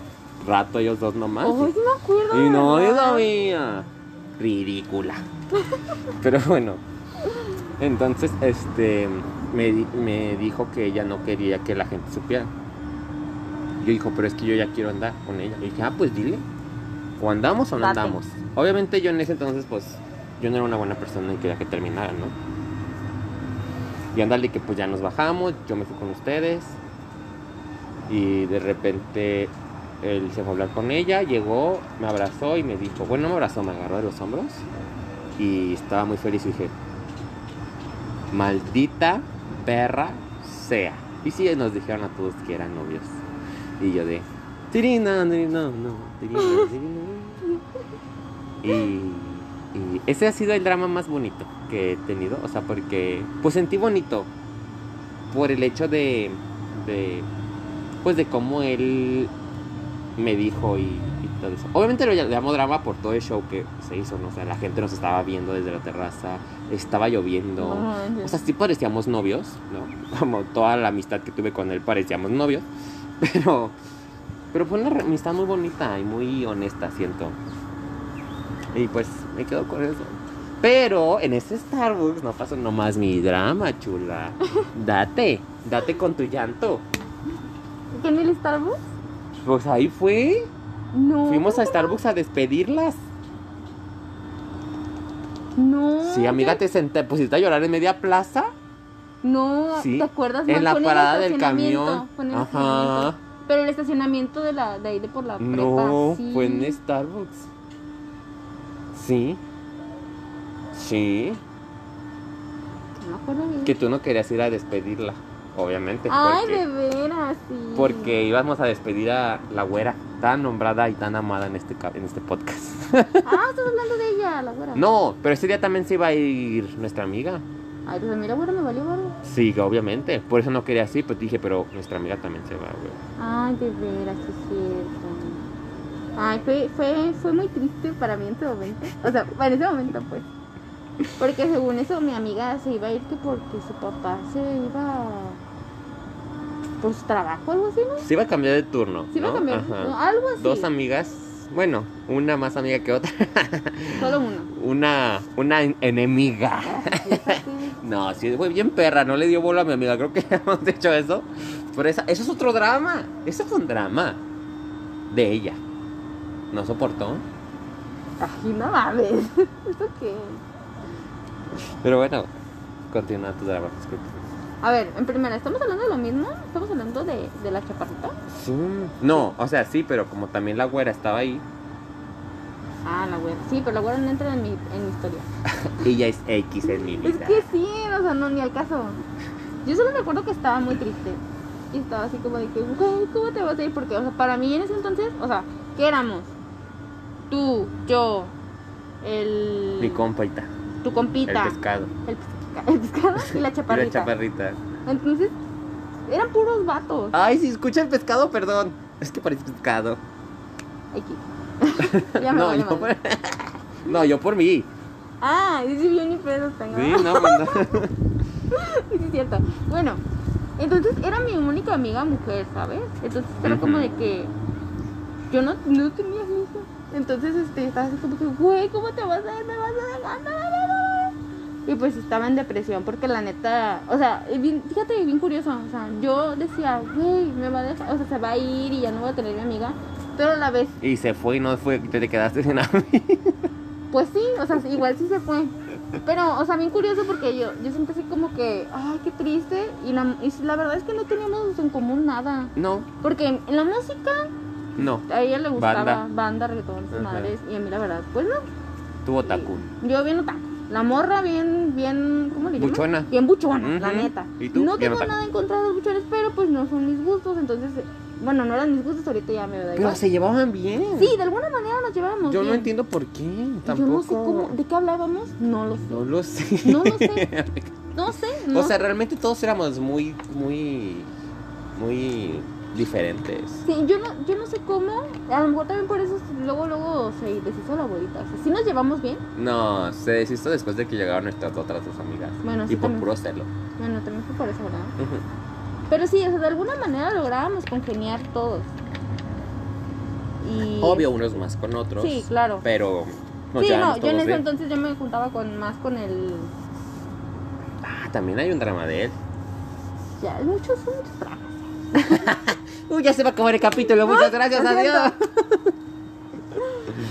rato ellos dos nomás. Uy, sí me acuerdo. Y nadie sabía. Ridícula. Pero bueno. Entonces, este. Me, me dijo que ella no quería que la gente supiera. yo dijo, pero es que yo ya quiero andar con ella. Y dije, ah, pues dile. O andamos o no Date. andamos. Obviamente yo en ese entonces, pues, yo no era una buena persona y quería que terminara, ¿no? Y ándale que pues ya nos bajamos, yo me fui con ustedes. Y de repente él se fue a hablar con ella, llegó, me abrazó y me dijo, bueno, no me abrazó, me agarró de los hombros. Y estaba muy feliz y dije, maldita perra sea. Y sí, nos dijeron a todos que eran novios. Y yo de, Tirina, no, no, no, Tirina, Tirina. Y, y ese ha sido el drama más bonito que he tenido. O sea, porque pues sentí bonito por el hecho de, de pues de cómo él me dijo y, y todo eso. Obviamente lo llamó drama por todo el show que se hizo, ¿no? O sea, la gente nos estaba viendo desde la terraza, estaba lloviendo. O sea, sí parecíamos novios, ¿no? Como toda la amistad que tuve con él parecíamos novios. Pero, pero fue una amistad muy bonita y muy honesta, siento. Y pues me quedo con eso. Pero en ese Starbucks no pasó nomás mi drama, chula. Date, date con tu llanto. ¿Qué en el Starbucks? Pues ahí fue. No. Fuimos a Starbucks a despedirlas. No. Sí, amiga, te senté, pusiste a llorar en media plaza. No, Sí, ¿te acuerdas? en la el parada del camión. en el Ajá. Pero el estacionamiento de la de ahí de por la prepa. No, sí. fue en Starbucks. Sí. Sí. No me acuerdo bien. Que tú no querías ir a despedirla, obviamente. Ay, porque, de veras, sí. porque íbamos a despedir a la güera, tan nombrada y tan amada en este, en este podcast. Ah, estás hablando de ella, la güera. no, pero ese día también se iba a ir nuestra amiga. Ay, pues a mí la güera me valió barro. Sí, obviamente. Por eso no quería así, pues dije, pero nuestra amiga también se va, güey. Ay, de veras, sí es cierto. Ay, fue, fue, fue muy triste para mí en ese momento. O sea, para ese momento, pues. Porque según eso, mi amiga se iba a ir que porque su papá se iba por su trabajo, algo así, ¿no? Se iba a cambiar de turno. Se iba a cambiar, no, algo así. Dos amigas, bueno, una más amiga que otra. Solo una, una en- enemiga. Fíjate. No, sí, fue bien perra, no le dio bola a mi amiga, creo que hemos hecho eso. Pero esa, eso es otro drama, eso fue un drama de ella. No soportó. Ay, no mames. ¿Eso qué? Pero bueno, continúa tu drama. disculpe. A ver, en primera, ¿estamos hablando de lo mismo? ¿Estamos hablando de, de la chaparrita? Sí. No, o sea, sí, pero como también la güera estaba ahí, Ah, la güera. Sí, pero la güera no entra en mi, en mi historia. ella es X en mi vida. Es que sí, o sea, no, ni al caso. Yo solo me acuerdo que estaba muy triste. Y estaba así como de que, güey, ¿cómo te vas a ir? Porque, o sea, para mí en ese entonces, o sea, ¿qué éramos? Tú, yo, el... Mi compaita, tu el compita. pescado. El, pesca- el pescado y la Y chaparrita. la chaparrita. Entonces, eran puros vatos. Ay, si escucha el pescado, perdón. Es que parece pescado. X. ya me no, yo por... no, yo por mí. Ah, sí, yo ni pedos tengo. Sí, no, no. Sí, es cierto. Bueno, entonces era mi única amiga mujer, ¿sabes? Entonces era como de que yo no, no tenía amigos. Entonces este, estaba así como que, güey, ¿cómo te vas a ir? ¿Me vas a dejar? No, no, no, no". Y pues estaba en depresión porque la neta, o sea, bien- fíjate, bien curioso. O sea, yo decía, güey, me va a dejar, o sea, se va a ir y ya no voy a tener mi amiga. Pero a la vez, Y se fue y no fue, te te quedaste sin amigo. pues sí, o sea, igual sí se fue. Pero, o sea, bien curioso porque yo, yo sentí así como que, ay, qué triste. Y la, y la verdad es que no teníamos en común nada. No, Porque en la música no. a ella le gustaba Banda. banda, reggaetón, sus madres. Y a mí la verdad, pues no. Tuvo tacú. Yo bien otaku. La morra bien, bien, ¿cómo le llaman? Buchona. Bien buchona, la neta. ¿Y tú? No tengo nada en contra de los buchones, pero pues no son mis gustos. Entonces, eh, bueno, no eran mis gustos, ahorita ya me da Pero igual. se llevaban bien. Sí, de alguna manera nos llevábamos Yo bien. no entiendo por qué. Tampoco. Yo no sé cómo, de qué hablábamos, no lo sé. No lo sé. No lo sé. No sé, no O sea, realmente todos éramos muy, muy, muy diferentes. Sí, yo no, yo no sé cómo, a lo mejor también por eso luego, luego se deshizo la abuelita. O sea, sí nos llevamos bien, No, se deshizo después de que llegaron nuestras otras dos amigas. Bueno, y sí, por también. puro celo. bueno, también fue por eso, ¿verdad? Pero sí, o sea, de alguna manera lográbamos congeniar todos. Y... Obvio, unos más con otros. Sí, claro. Pero sí, no, yo en ese bien. entonces yo me juntaba con más con el... Ah, también hay un drama de él. Ya, muchos, son muchos dramas. Uy, ya se va a acabar el capítulo. Muchas gracias, adiós.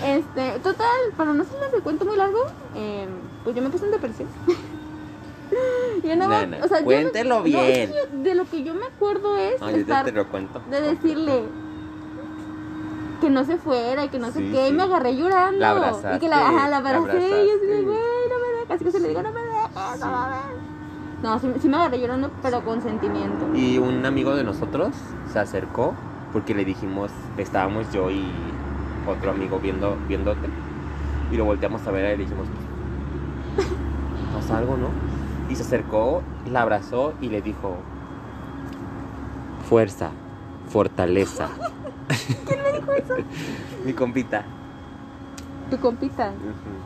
Este, total, para no hacerles el cuento muy largo, eh, pues yo me puse en depresión. yo no, me- No, no, o sea, yo me- cuéntelo bien. yo- de lo que yo me acuerdo es Ay, estar, te lo cuento. de decirle que no se fuera y que no sé Sí, qué, y me agarré llorando. La abrazaste, y que la, ajá, la la abracé, y yo así de, güey, no me dejes, casi que se le digo, no me dejes, no mames. No, sí, sí me agarré llorando, pero con sentimiento. Y un amigo de nosotros se acercó porque le dijimos, estábamos yo y otro amigo viendo, viéndote. Y lo volteamos a ver a él y le dijimos, pasa algo, ¿no? Y se acercó, la abrazó y le dijo, fuerza, fortaleza. ¿Quién me dijo eso? Mi compita. Tu compita. Ujú.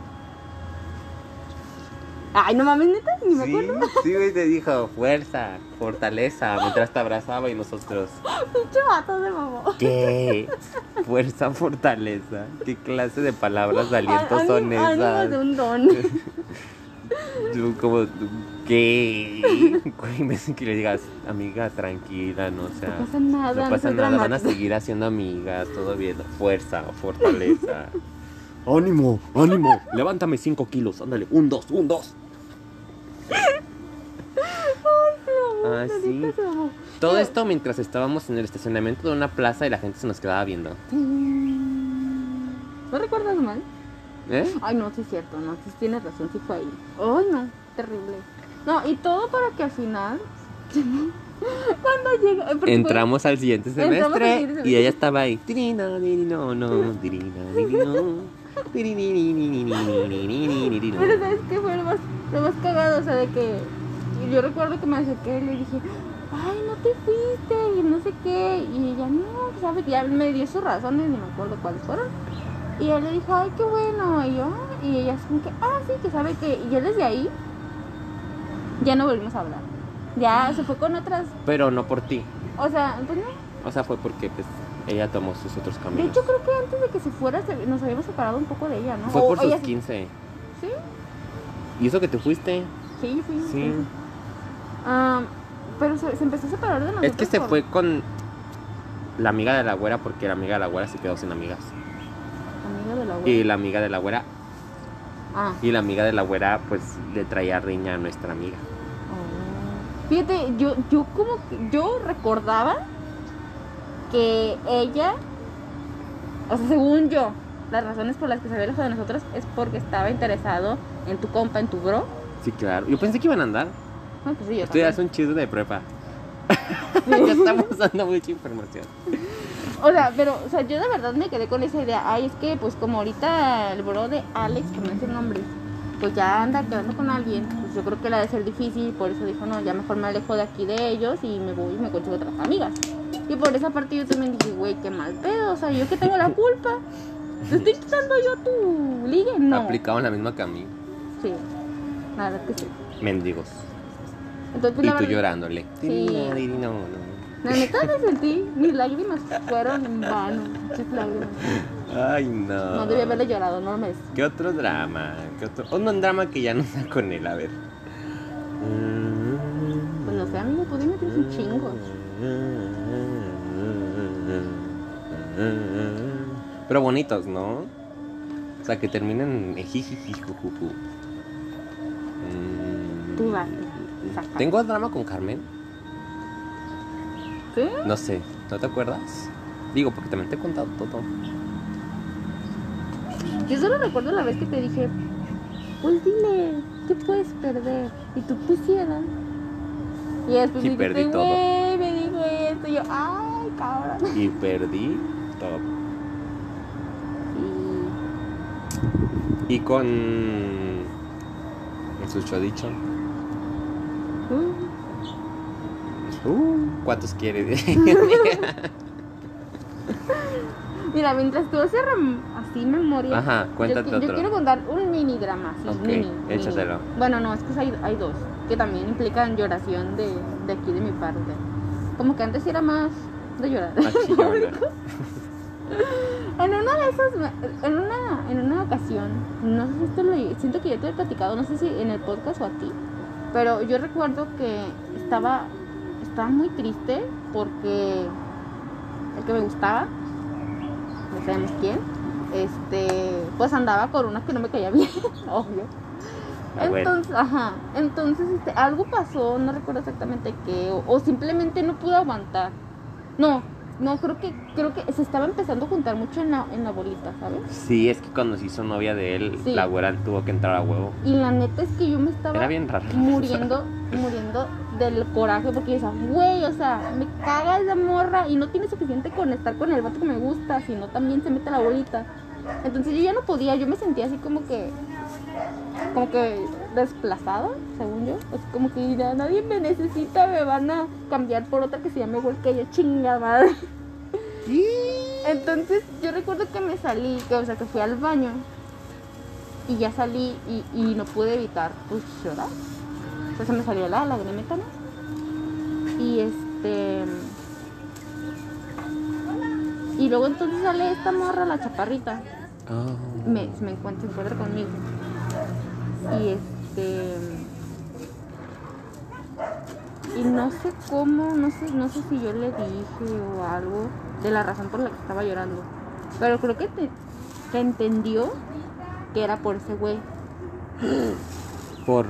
Ay, no mames, neta, ni me Sí, acuerdo. sí, güey, te dijo, fuerza, fortaleza, mientras te abrazaba y nosotros, Pinche vato de mamá. ¿qué? Fuerza, fortaleza. ¿Qué clase de palabras de aliento son esas? de un don. Tú como, ¿qué? Güey, me que le digas, amiga, tranquila, no, o sea, No pasa nada. no pasa nada, van a seguir haciendo amigas, todo bien, fuerza, fortaleza. ánimo, ánimo, levántame 5 kilos, ándale, un, dos, un, dos. Ah, sí. Todo esto mientras estábamos en el estacionamiento de una plaza y la gente se nos quedaba viendo. ¿No recuerdas mal? ¿Eh? Ay, no, sí es cierto, no, sí tienes razón, sí fue ahí. Ay, no, terrible. No, y todo para que al final... Cuando llega... Eh, Entramos al siguiente semestre, y ella estaba ahí. Dirino, dirino, no, dirino, dirino. Pero ¿sabes qué fue lo más, lo más cagado? O sea, de que yo recuerdo que me acerqué y le dije, ay, no te fuiste y no sé qué. Y ella, no, sabe que ya me dio sus razones, ni me acuerdo cuáles fueron. Y yo le dije, ay, qué bueno. Y yo, y ella es como que, ah, sí, que sabe que. Y ya desde ahí, ya no volvimos a hablar. Ya se fue con otras, Pero no por ti. o sea, pues no. O sea, fue porque pues, ella tomó sus otros De caminos. hecho, creo que antes de que se fuera, se- nos habíamos separado un poco de ella, ¿no? Fue O por sus se- 15. ¿Sí? ¿Y eso que te fuiste? Sí, sí. Sí. Ah, pero se, se empezó a separar de nosotros. Es que se por- fue con la amiga de la güera porque la amiga de la güera se quedó sin amigas. Amiga de la abuela. Y la amiga de la güera, Ah. y la amiga de la güera pues le traía riña a nuestra amiga. oh. Fíjate, yo, yo como que- yo recordaba que ella, o sea, según yo, las razones por las que se había alejado de nosotros es porque estaba interesado en tu compa, en tu bro. Sí, claro. Yo pensé que iban a andar. No, pues sí, yo Esto ya es un chisme de prepa. ya estamos dando mucha información. O sea, pero, o sea, yo de verdad me quedé con esa idea. Ay, es que, pues, como ahorita el bro de Alex, que no es el nombre, pues ya anda quedando con alguien, pues yo creo que le ha de ser difícil. Por eso dijo, no, ya mejor me alejo de aquí de ellos y me voy y me consigo otras amigas. Y por esa parte yo también dije, güey, qué mal pedo. O sea, yo que tengo la culpa. ¿Te estoy quitando yo tu ligue? No. Aplicaban la misma que a mí. Sí, la verdad que sí. Mendigos. Entonces, pues, Y tú llorándole. Sí. No, no. La neta me sentí, mis lágrimas fueron en vano. Muchas lágrimas. Ay, no. No debía haberle llorado, no me ¿Qué otro drama? ¿Qué otro? Un drama que ya no está con él, a ver. Pues no sé, amigo, tú dime, tienes un chingo. Pero bonitos, ¿no? O sea, que terminen en jijiji, jujuju. Mm. Tú vas, saca. ¿Tengo drama con Carmen? ¿Sí? No sé, ¿no te acuerdas? Digo, porque también te he contado todo. Yo solo recuerdo la vez que te dije, pues dile, ¿qué puedes perder? Y tú pusieras. Y después Y dijiste, perdí todo. "Güey, me dijo esto. Y yo, ay, cabrón. Y perdí todo. Y... Y con. El susodicho. uh, Uh, ¿Cuántos quieres? Mira, mientras tú haces así memoria. Ajá, cuéntate yo, quiero contar un mini drama, sí, mini, mini. échaselo. Bueno, no, es que hay, hay dos que también implican lloración de, de aquí de mi parte. Como que antes era más de llorar. En una de esas, en una, en una ocasión, no sé si esto lo siento que yo te he platicado, no sé si en el podcast o a ti, pero yo recuerdo que estaba, estaba muy triste porque el que me gustaba, no sabemos quién, este, pues andaba con una que no me caía bien, obvio. Ah. Entonces, ajá, entonces este, algo pasó, no recuerdo exactamente qué, o, o simplemente no pude aguantar. No, no, creo que, creo que se estaba empezando a juntar mucho en la, en la bolita, ¿sabes? Sí, es que cuando se hizo novia de él, Sí. la güera tuvo que entrar a huevo. Y la neta es que yo me estaba Era bien raro. muriendo, muriendo del coraje porque yo decía, güey, o sea, me caga esa morra y no tiene suficiente con estar con el vato que me gusta, sino también se mete la bolita. Entonces yo ya no podía, yo me sentía así como que, como que desplazada, según yo. Así como que ya nadie me necesita, me van a cambiar por otra que se llame igual que ella, chinga madre. Entonces yo recuerdo que me salí, que, o sea, que fui al baño y ya salí y, y no pude evitar pues llorar. O sea, se me salió la lagrimita, ¿no? Y este... Y luego entonces sale esta morra, la chaparrita, Oh. me, me encuentra, se encuentra conmigo. Y este... Y no sé cómo, no sé, no sé si yo le dije o algo de la razón por la que estaba llorando. Pero creo que, te, que entendió que era por ese güey. Por,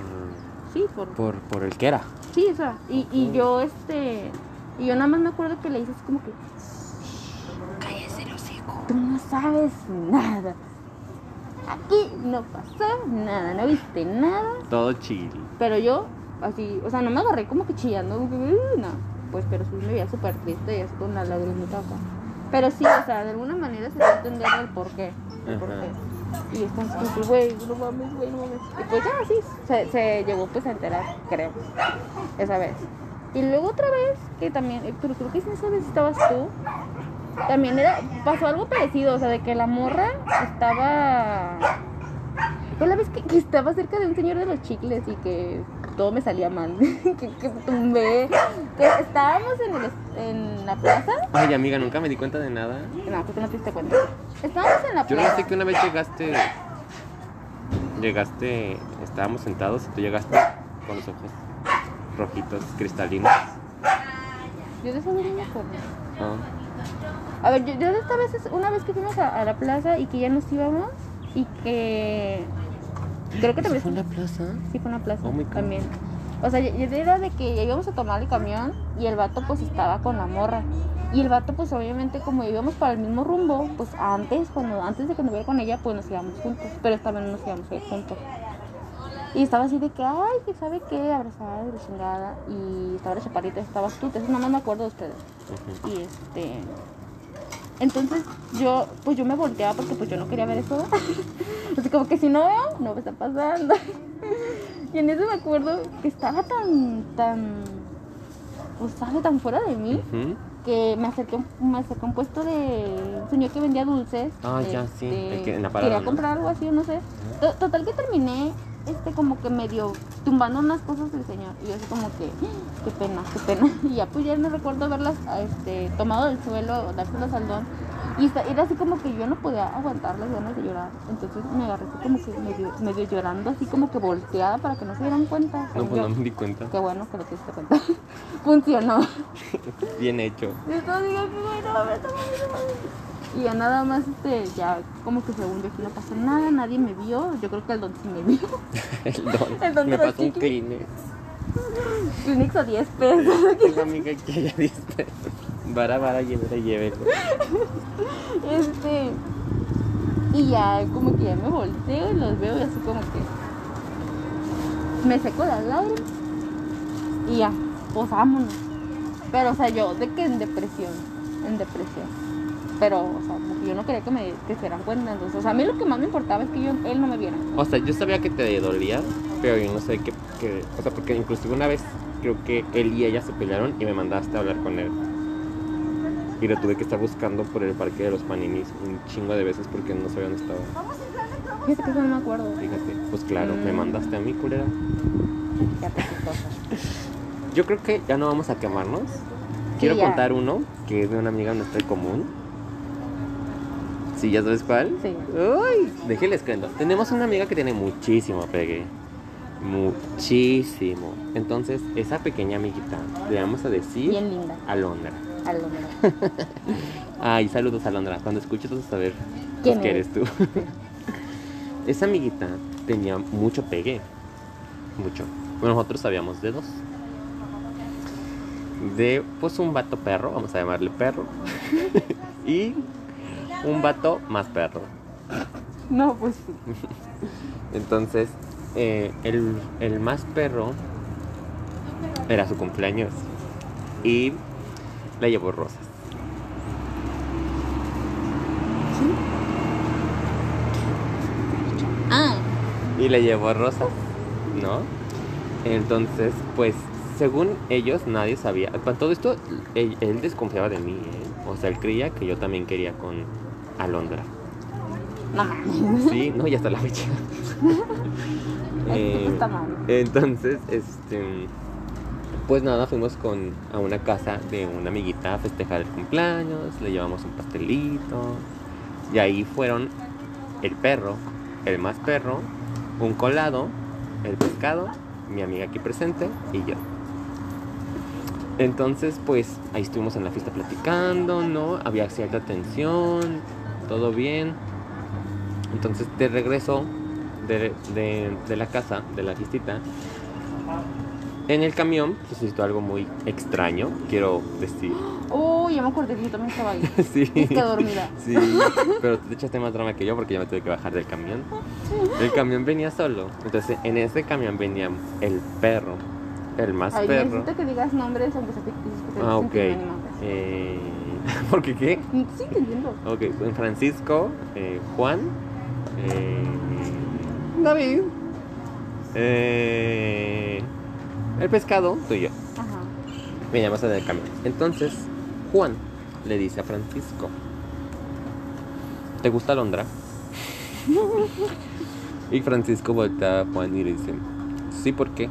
Sí, por, por, por el que era. Sí, o sea, y, y yo, este, y yo nada más me acuerdo que le hice así como que, Cállese el hocico. tú no sabes nada. Aquí no pasó nada, no viste nada. Todo chill. Pero yo, así, o sea, no me agarré como que chillando, como que, "Uh", no, pues, pero sí me veía súper triste y así con la lagrimita acá. Pero sí, o sea, de alguna manera se a entender el por qué. El por Ajá. qué. Y es como que, güey, no mames, güey, no mames. Y pues ya, sí, se, se llegó pues a enterar, creo, esa vez. Y luego otra vez, que también, eh, pero creo que esa vez estabas tú, también era, pasó algo parecido, o sea, de que la morra estaba... Fue la vez que, que estaba cerca de un señor de los chicles y que todo me salía mal, que, que tumbé, que estábamos en, el, en la plaza, Ay, amiga, nunca me di cuenta de nada. no, que no te diste cuenta, estábamos en la Yo no plaza, sé que una vez llegaste. Llegaste. Estábamos sentados y tú llegaste con los ojos rojitos, cristalinos. yo de eso no me acuerdo. Ah, A ver, yo, yo de esta vez, es una vez que fuimos a, a la plaza y que ya nos íbamos y que creo que ¿Eso también fue en la plaza? Sí, fue una plaza Oh también. O sea, ya era de que ya íbamos a tomar el camión y el vato pues estaba con la morra. Y el vato pues obviamente como íbamos para el mismo rumbo, pues antes, cuando antes de que me viera con ella, pues nos íbamos juntos. Pero esta vez no nos íbamos a ir juntos. Y estaba así de que, ay, que sabe qué, abrazada de la chingada. Y estaba la chaparrita, estabas tú, nada más me acuerdo de ustedes. Y este. Entonces yo, pues yo me volteaba porque pues yo no quería ver eso. Así como que si no veo, no me está pasando. y en eso me acuerdo que estaba tan, tan, pues sabe, tan fuera de mí que me acerqué, me acerqué a un puesto de un señor que vendía dulces. Ah, ya, sí, este, el que en la parada, Quería ¿no? comprar algo así, no sé. To- Total que terminé, este, como que medio tumbando unas cosas del señor. Y yo así como que, "Ah, qué pena, qué pena. Y ya pues ya no recuerdo haberlas, este, tomado del suelo, dárselas al don. Y era así como que yo no podía aguantar las ganas de llorar. Entonces me agarré así como que medio, medio llorando, así como que volteada para que no se dieran cuenta. No, pues no me di cuenta. Qué bueno que lo te diste cuenta. Funcionó. Bien hecho. Y entonces digo, "Qué bueno, a ver, toma, toma". Y ya nada más, este, ya como que según yo aquí no pasó nada, nadie me vio. Yo creo que el don sí me vio. El don. El don me pasó un. Kleenex. Kleenex a 10 pesos. Tengo amiga que ya diste. Vara, vara, llévela, llévela. Este. Y ya como que ya me volteo y los veo y así como que. Me seco las lágrimas. Y ya, pues vámonos. Pero, o sea, yo de que en depresión. En depresión. Pero, o sea, que yo no quería que me que se dieran cuenta. Entonces, o sea, a mí lo que más me importaba es que yo, él no me viera. O sea, yo sabía que te dolía, pero yo no sé qué, qué- O sea, porque inclusive una vez creo que él y ella se pelearon y me mandaste a hablar con él. Y lo tuve que estar buscando por el parque de los paninis un chingo de veces porque no sabía dónde estaba. Fíjate que eso no me acuerdo. Fíjate, pues claro, me Mm. mandaste a mí, culera. Ya te chistosa. Yo creo que ya no vamos a quemarnos. Quiero contar uno que es de una amiga nuestra en común. Sí, ¿ya sabes cuál? Sí. Uy, déjenles cuento. Tenemos una amiga que tiene muchísimo pegue. Muchísimo. Entonces, esa pequeña amiguita, le vamos a decir Bien linda. Alondra. Alondra. Ay, saludos Alondra. Cuando escuches vas a saber pues, ¿Quién que eres? eres tú. esa amiguita tenía mucho pegue. Mucho. Bueno, nosotros sabíamos de dos. De pues un vato perro, vamos a llamarle perro. y un vato más perro. No, pues sí. Entonces, eh, el, el más perro era su cumpleaños. Y le llevó rosas. Ah, y le llevó rosas, ¿no? Entonces, pues, según ellos, nadie sabía. Para todo esto, él, él desconfiaba de mí, ¿eh? O sea, él creía que yo también quería con Alondra. no. Sí, no, ya está la fecha. Está mal. Entonces, este. Pues nada, fuimos con, a una casa de una amiguita a festejar el cumpleaños, le llevamos un pastelito. Y ahí fueron el perro, el más perro, un colado, el pescado, mi amiga aquí presente y yo. Entonces, pues ahí estuvimos en la fiesta platicando, ¿no? Había cierta tensión, todo bien. Entonces, de regreso de, de- de la casa, de la fiestita, en el camión sucedió algo muy extraño, quiero decir. Oh, ya me acordé que yo también estaba ahí. Sí. Es que dormida. Sí, pero tú te echaste más drama que yo porque yo me tuve que bajar del camión. El camión venía solo. Entonces, en ese camión venía el perro, el más Ay, perro. necesito que digas nombres aunque sea ficticios porque Ah, no ok. se entienden ni madres. Eh, ¿Por qué qué? Sí, te entiendo. Ok, Francisco, eh, Juan, eh, David, eh, el pescado, tú y yo. Ajá. Veníamos en el camión. Entonces, Juan le dice a Francisco: ¿Te gusta Londra? y Francisco voltea a Juan y le dice: Sí, ¿por qué?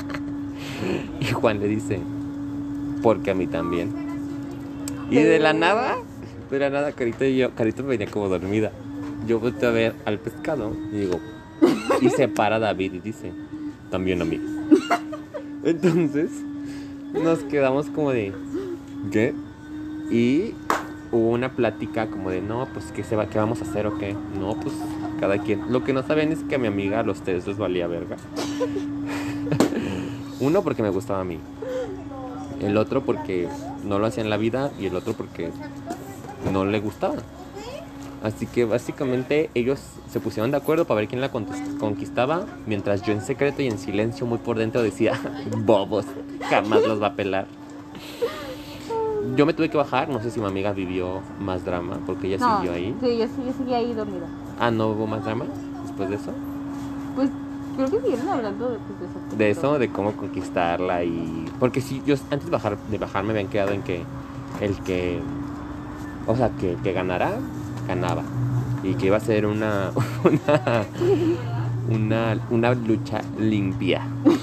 y Juan le dice: Porque a mí también. Y de la nada, de la nada, Carito y yo, Carito venía como dormida. Yo volteo a ver al pescado y digo, y se para David y dice, también a mí. Entonces, nos quedamos como de, ¿qué? Y hubo una plática como de, no, pues, ¿qué, se va, ¿qué vamos a hacer o qué? No, pues, cada quien. Lo que no sabían es que a mi amiga a los tres les valía verga. Uno porque me gustaba a mí. El otro porque no lo hacía en la vida y el otro porque no le gustaba. Así que básicamente ellos se pusieron de acuerdo para ver quién la conquistaba, mientras yo en secreto y en silencio muy por dentro decía, bobos, jamás los va a pelar. Yo me tuve que bajar, no sé si mi amiga vivió más drama, porque ella No, siguió ahí. Sí, yo, sí- yo seguí ahí dormida. Ah, ¿no hubo más drama después de eso? Pues creo que siguieron hablando de, pues, de eso. De eso, de cómo conquistarla y... Porque si yo antes de bajar, de bajar me habían quedado en que el que... O sea, que, que ganara, ganaba. Y que iba a ser una... Una, una, una lucha limpia.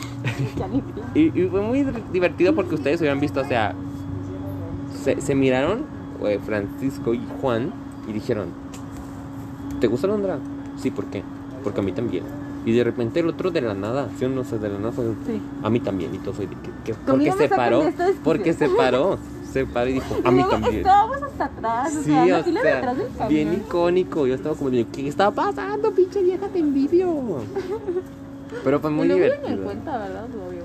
Y, y fue muy divertido porque ustedes hubieran visto, o sea... Se, se miraron eh, Francisco y Juan y dijeron... ¿Te gusta Londra? Sí, ¿por qué? Porque a mí también. Y de repente el otro de la nada, ¿sí o no? O sea, de la nada fue... Sí. A mí también, y todo fue de que, que- porque se paró, discusión. porque se paró, se paró y dijo, a mí también. Estábamos hasta atrás, o Sí, sea, o fila de sea, atrás del camión. bien icónico. Yo estaba como de, ¿qué está pasando, pinche vieja? Te envidio. Pero fue muy me en divertido. cuenta, ¿verdad? Obvio.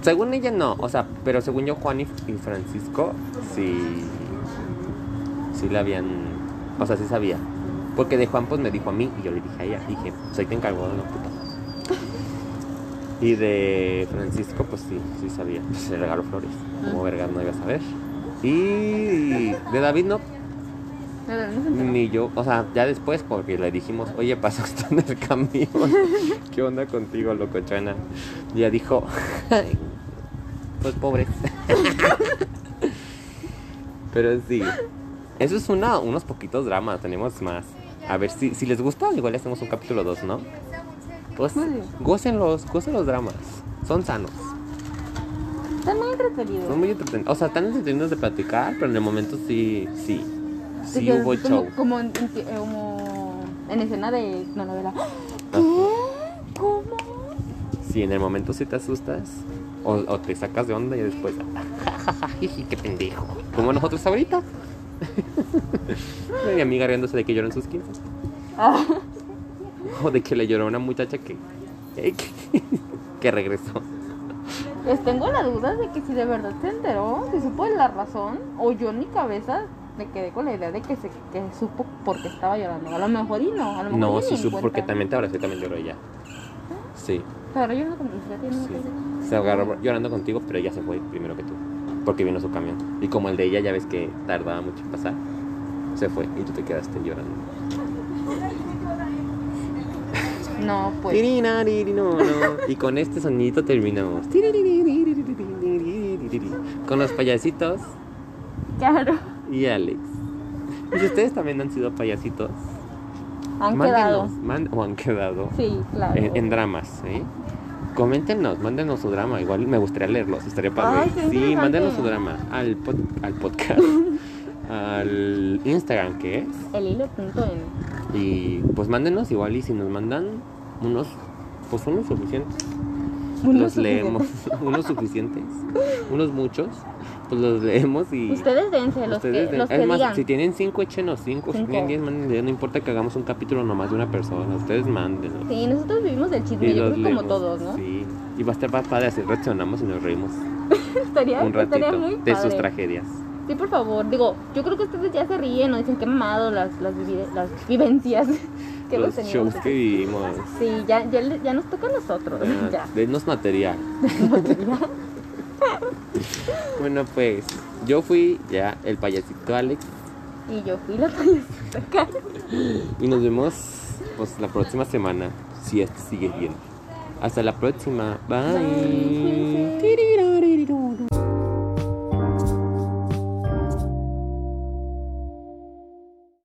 Según ella no, o sea, pero según yo Juan y, y Francisco sí sí la habían, o sea, sí sabía. Porque de Juan pues me dijo a mí y yo le dije a ella, dije, soy te encargó de la puta. Y de Francisco pues sí, sí sabía, pues le regaló flores, como Ah. vergas no iba a saber. Y de David no, enteró. ni yo, o sea, ya después porque le dijimos, oye, pasaste en el camión, ¿qué onda contigo, locochona? Y ella dijo, "Ay, pues pobre. Pero sí, eso es una, unos poquitos dramas, tenemos más. A ver si, si les gusta, igual hacemos un capítulo 2, ¿no? Pues gocen los, gocen los dramas, son sanos, Están muy entretenidos. son muy entretenidos, o sea, están entretenidos de platicar, pero en el momento sí, sí, sí hubo como, show. Como en, en- como en escena de una novela. ¿Qué? ¿Cómo? Sí, en el momento sí te asustas o, o te sacas de onda y después, "Jiji, qué pendejo. Como nosotros ahorita. Mi amiga riéndose de que lloró en sus 15. Ah, O de que le lloró a una muchacha que, que, que regresó. pues tengo la duda de que si de verdad se enteró, si supo la razón, o yo en mi cabeza me quedé con la idea de que se que supo porque estaba llorando. A lo mejor y no, a lo mejor No, sí supo porque también te abrazó también lloró ella. Sí, no sí. Se agarró llorando contigo, pero ella se fue primero que tú. Porque vino su camión. Y como el de ella ya ves que tardaba mucho en pasar, se fue y tú te quedaste llorando. No, pues. Tirinariri, no, no. Y con este sonidito terminamos. Con los payasitos Claro. y Alex. Y si ustedes también han sido payasitos, Han quedado. man- o han quedado Sí, claro. en, en dramas, ¿eh? Coméntenos, mándenos su drama. Igual me gustaría leerlos, estaría padre. Ay, sí, mándenos su drama al, pod- al podcast, al Instagram que es. El hilo punto en. Y pues mándenos igual y si nos mandan unos, pues unos suficientes. Unos los leemos, unos suficientes, unos muchos, pues los leemos y Ustedes dense, los ustedes que, den- los es que más, digan. si tienen cinco, échenos cinco, si tienen diez, mándenle, no importa que hagamos un capítulo nomás de una persona, ustedes mándenlo. Sí, nosotros vivimos del chisme, Y yo los creo que como leemos, todos, ¿no? Sí, y va a estar padre así reaccionamos y nos reímos. Estaría, un ratito estaría muy de sus padre. tragedias. Sí, por favor. Digo, yo creo que ustedes ya se ríen o dicen que mamado las, las, vivencias que hemos Los tenido. shows que vivimos. Sí, ya, ya, ya nos toca a nosotros. Ya. Denos material. bueno, pues yo fui ya el payasito Alex Y yo fui la payasita acá. y nos vemos pues la próxima semana si esto sigue bien. Hasta la próxima. Bye.